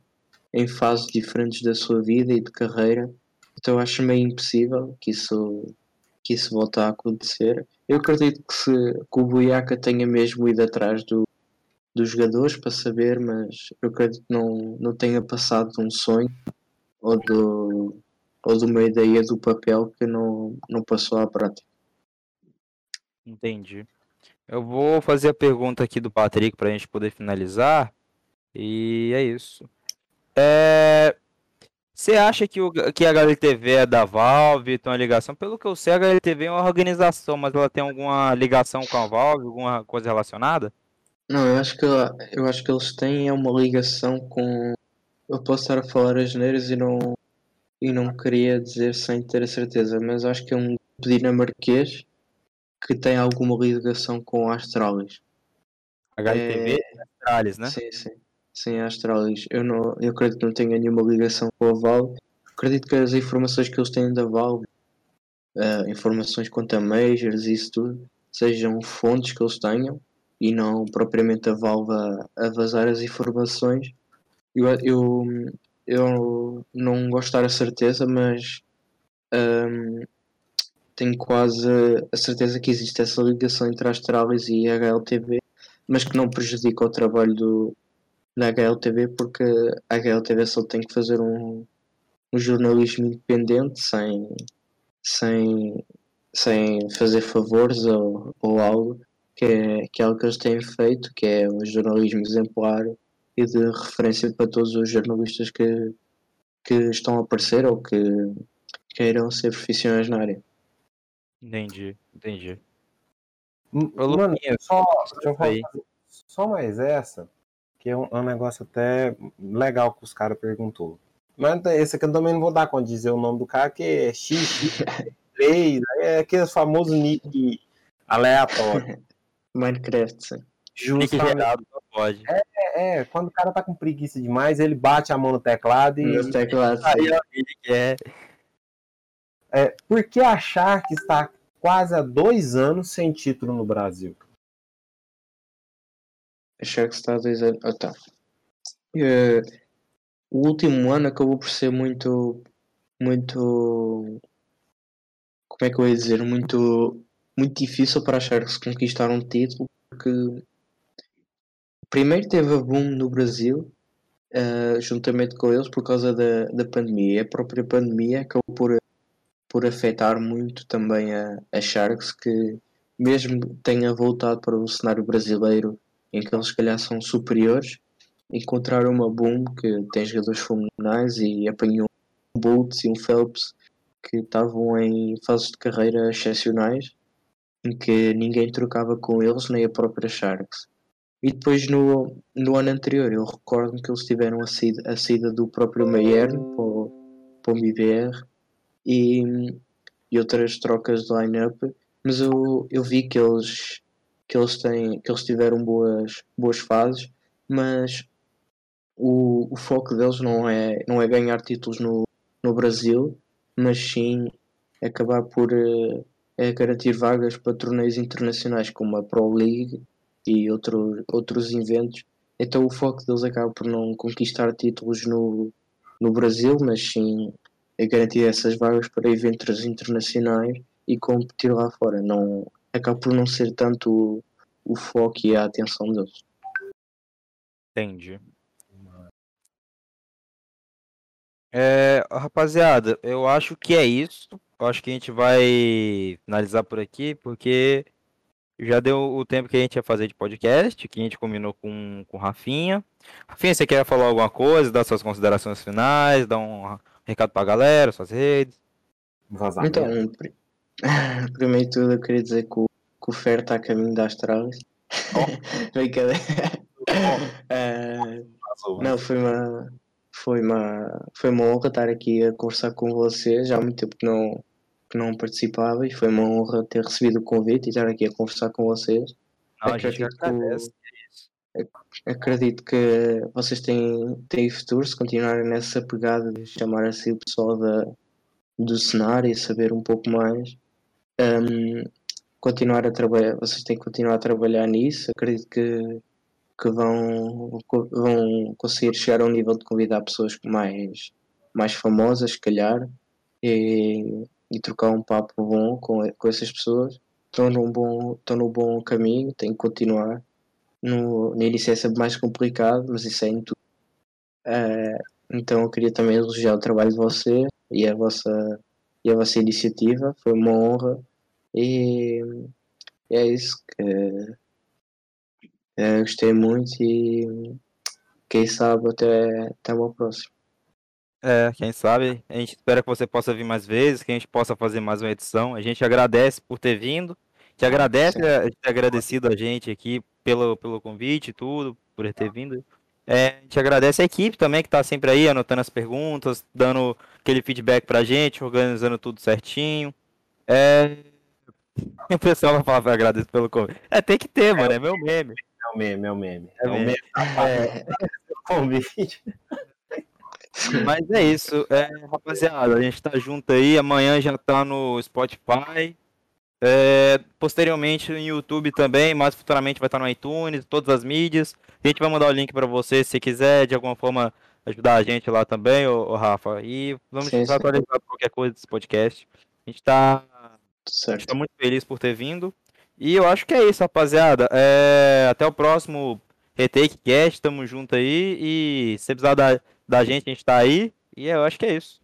em fases diferentes da sua vida e de carreira, então acho meio impossível que isso, que isso volte a acontecer. Eu acredito que, se, que o Buiaca tenha mesmo ido atrás do, dos jogadores para saber, mas eu acredito que não, não tenha passado de um sonho ou, do, ou de uma ideia do papel que não, não passou à prática. Entendi. Eu vou fazer a pergunta aqui do Patrick para a gente poder finalizar. E é isso. É... Você acha que, o, que a HLTV é da Valve, tem uma ligação? Pelo que eu sei, a HLTV é uma organização, mas ela tem alguma ligação com a Valve, alguma coisa relacionada? Não, eu acho que, eu acho que eles têm uma ligação com. Eu posso estar a falar as neiras e não, e não queria dizer sem ter a certeza, mas acho que é um dinamarquês que tem alguma ligação com a Astralis. HLTV é... Astralis, né? Sim, sim. Sim, a Astralis. Eu, não, eu acredito que não tenha nenhuma ligação com a Valve. Acredito que as informações que eles têm da Valve, uh, informações quanto a Majors e isso tudo, sejam fontes que eles tenham e não propriamente a Valve a, a vazar as informações. Eu, eu, eu não gosto de dar a certeza, mas um, tenho quase a certeza que existe essa ligação entre Astralis e a HLTV, mas que não prejudica o trabalho do, da HLTV, porque a HLTV só tem que fazer um, um jornalismo independente sem, sem, sem fazer favores ou, ou algo que é, que é algo que eles têm feito, que é um jornalismo exemplar e de referência para todos os jornalistas que, que estão a aparecer ou que queiram ser profissionais na área. Entendi, entendi. Mano, só, só mais essa, que é um, é um negócio até legal que os caras perguntou. Mas esse aqui eu também não vou dar conta de dizer o nome do cara, que é X, 3, é aquele famoso nick aleatório. Minecraft. Justo. pode. É, é, quando o cara tá com preguiça demais, ele bate a mão no teclado e. No teclado. Aí, ele quer. É, por que a Shark está quase há dois anos sem título no Brasil? A Shark está há dois anos. Ah, tá. Uh, o último ano acabou por ser muito. Muito. Como é que eu ia dizer? Muito muito difícil para achar que se conquistar um título, porque primeiro teve a boom no Brasil, uh, juntamente com eles, por causa da, da pandemia. A própria pandemia acabou por, por afetar muito também a, a Sharks, que mesmo tenha voltado para o cenário brasileiro, em que eles se calhar são superiores, encontraram uma boom que tem jogadores fenomenais e apanhou um Boltz e um Phelps que estavam em fases de carreira excepcionais em que ninguém trocava com eles, nem a própria Sharks. E depois no, no ano anterior, eu recordo que eles tiveram a saída, a saída do próprio Mayern para o, para o MIBR e, e outras trocas de line-up, mas eu, eu vi que eles, que, eles têm, que eles tiveram boas, boas fases, mas o, o foco deles não é, não é ganhar títulos no, no Brasil, mas sim acabar por. Uh, é garantir vagas para torneios internacionais como a Pro League e outro, outros eventos. Então o foco deles acaba por não conquistar títulos no, no Brasil, mas sim é garantir essas vagas para eventos internacionais e competir lá fora. Não, acaba por não ser tanto o, o foco e a atenção deles. Entendi. É, rapaziada, eu acho que é isso. Eu acho que a gente vai finalizar por aqui, porque já deu o tempo que a gente ia fazer de podcast, que a gente combinou com, com o Rafinha. Rafinha, você quer falar alguma coisa, dar suas considerações finais, dar um recado pra galera, suas redes? Vazamento. Então, primeiro de tudo eu queria dizer que o, que o Fer está a caminho das Astralis. Oh. Brincadeira. Oh. uh, não, foi uma, foi uma, foi uma honra estar aqui a conversar com vocês. Já há muito tempo que não, que não participava e foi uma honra ter recebido o convite e estar aqui a conversar com vocês. Não, acredito, que, acredito que vocês têm, têm futuro se continuarem nessa pegada de chamar assim o pessoal da, do cenário e saber um pouco mais. Um, continuar a trabalhar, vocês têm que continuar a trabalhar nisso. Acredito que que vão, vão conseguir chegar a um nível de convidar pessoas mais, mais famosas, se calhar, e, e trocar um papo bom com, com essas pessoas. Estão num bom, no bom caminho, têm que continuar no, no início é sempre mais complicado, mas isso é em tudo. Uh, então eu queria também elogiar o trabalho de você e a vossa, e a vossa iniciativa, foi uma honra e é isso que uh, gostei muito e quem sabe até, até uma próxima. É, quem sabe, a gente espera que você possa vir mais vezes, que a gente possa fazer mais uma edição. A gente agradece por ter vindo, te agradece, a agradecido a gente aqui pelo, pelo convite e tudo, por ter vindo. É, a gente agradece a equipe também que está sempre aí, anotando as perguntas, dando aquele feedback pra gente, organizando tudo certinho. É... O pessoal vai falar, agradeço pelo convite. É, tem que ter, mano, é meu meme. É o meme, é o meme. É, é o meme. meme. É... convite. Mas é isso, é, rapaziada, a gente tá junto aí, amanhã já tá no Spotify, é, posteriormente no YouTube também, mais futuramente vai estar no iTunes, todas as mídias. A gente vai mandar o link para você se quiser de alguma forma ajudar a gente lá também, ô, ô Rafa. E vamos sim, atualizar qualquer coisa desse podcast. A gente tá, tá muito feliz por ter vindo. E eu acho que é isso, rapaziada. É, até o próximo Retake Cast, tamo junto aí. E se precisar da, da gente, a gente tá aí. E eu acho que é isso.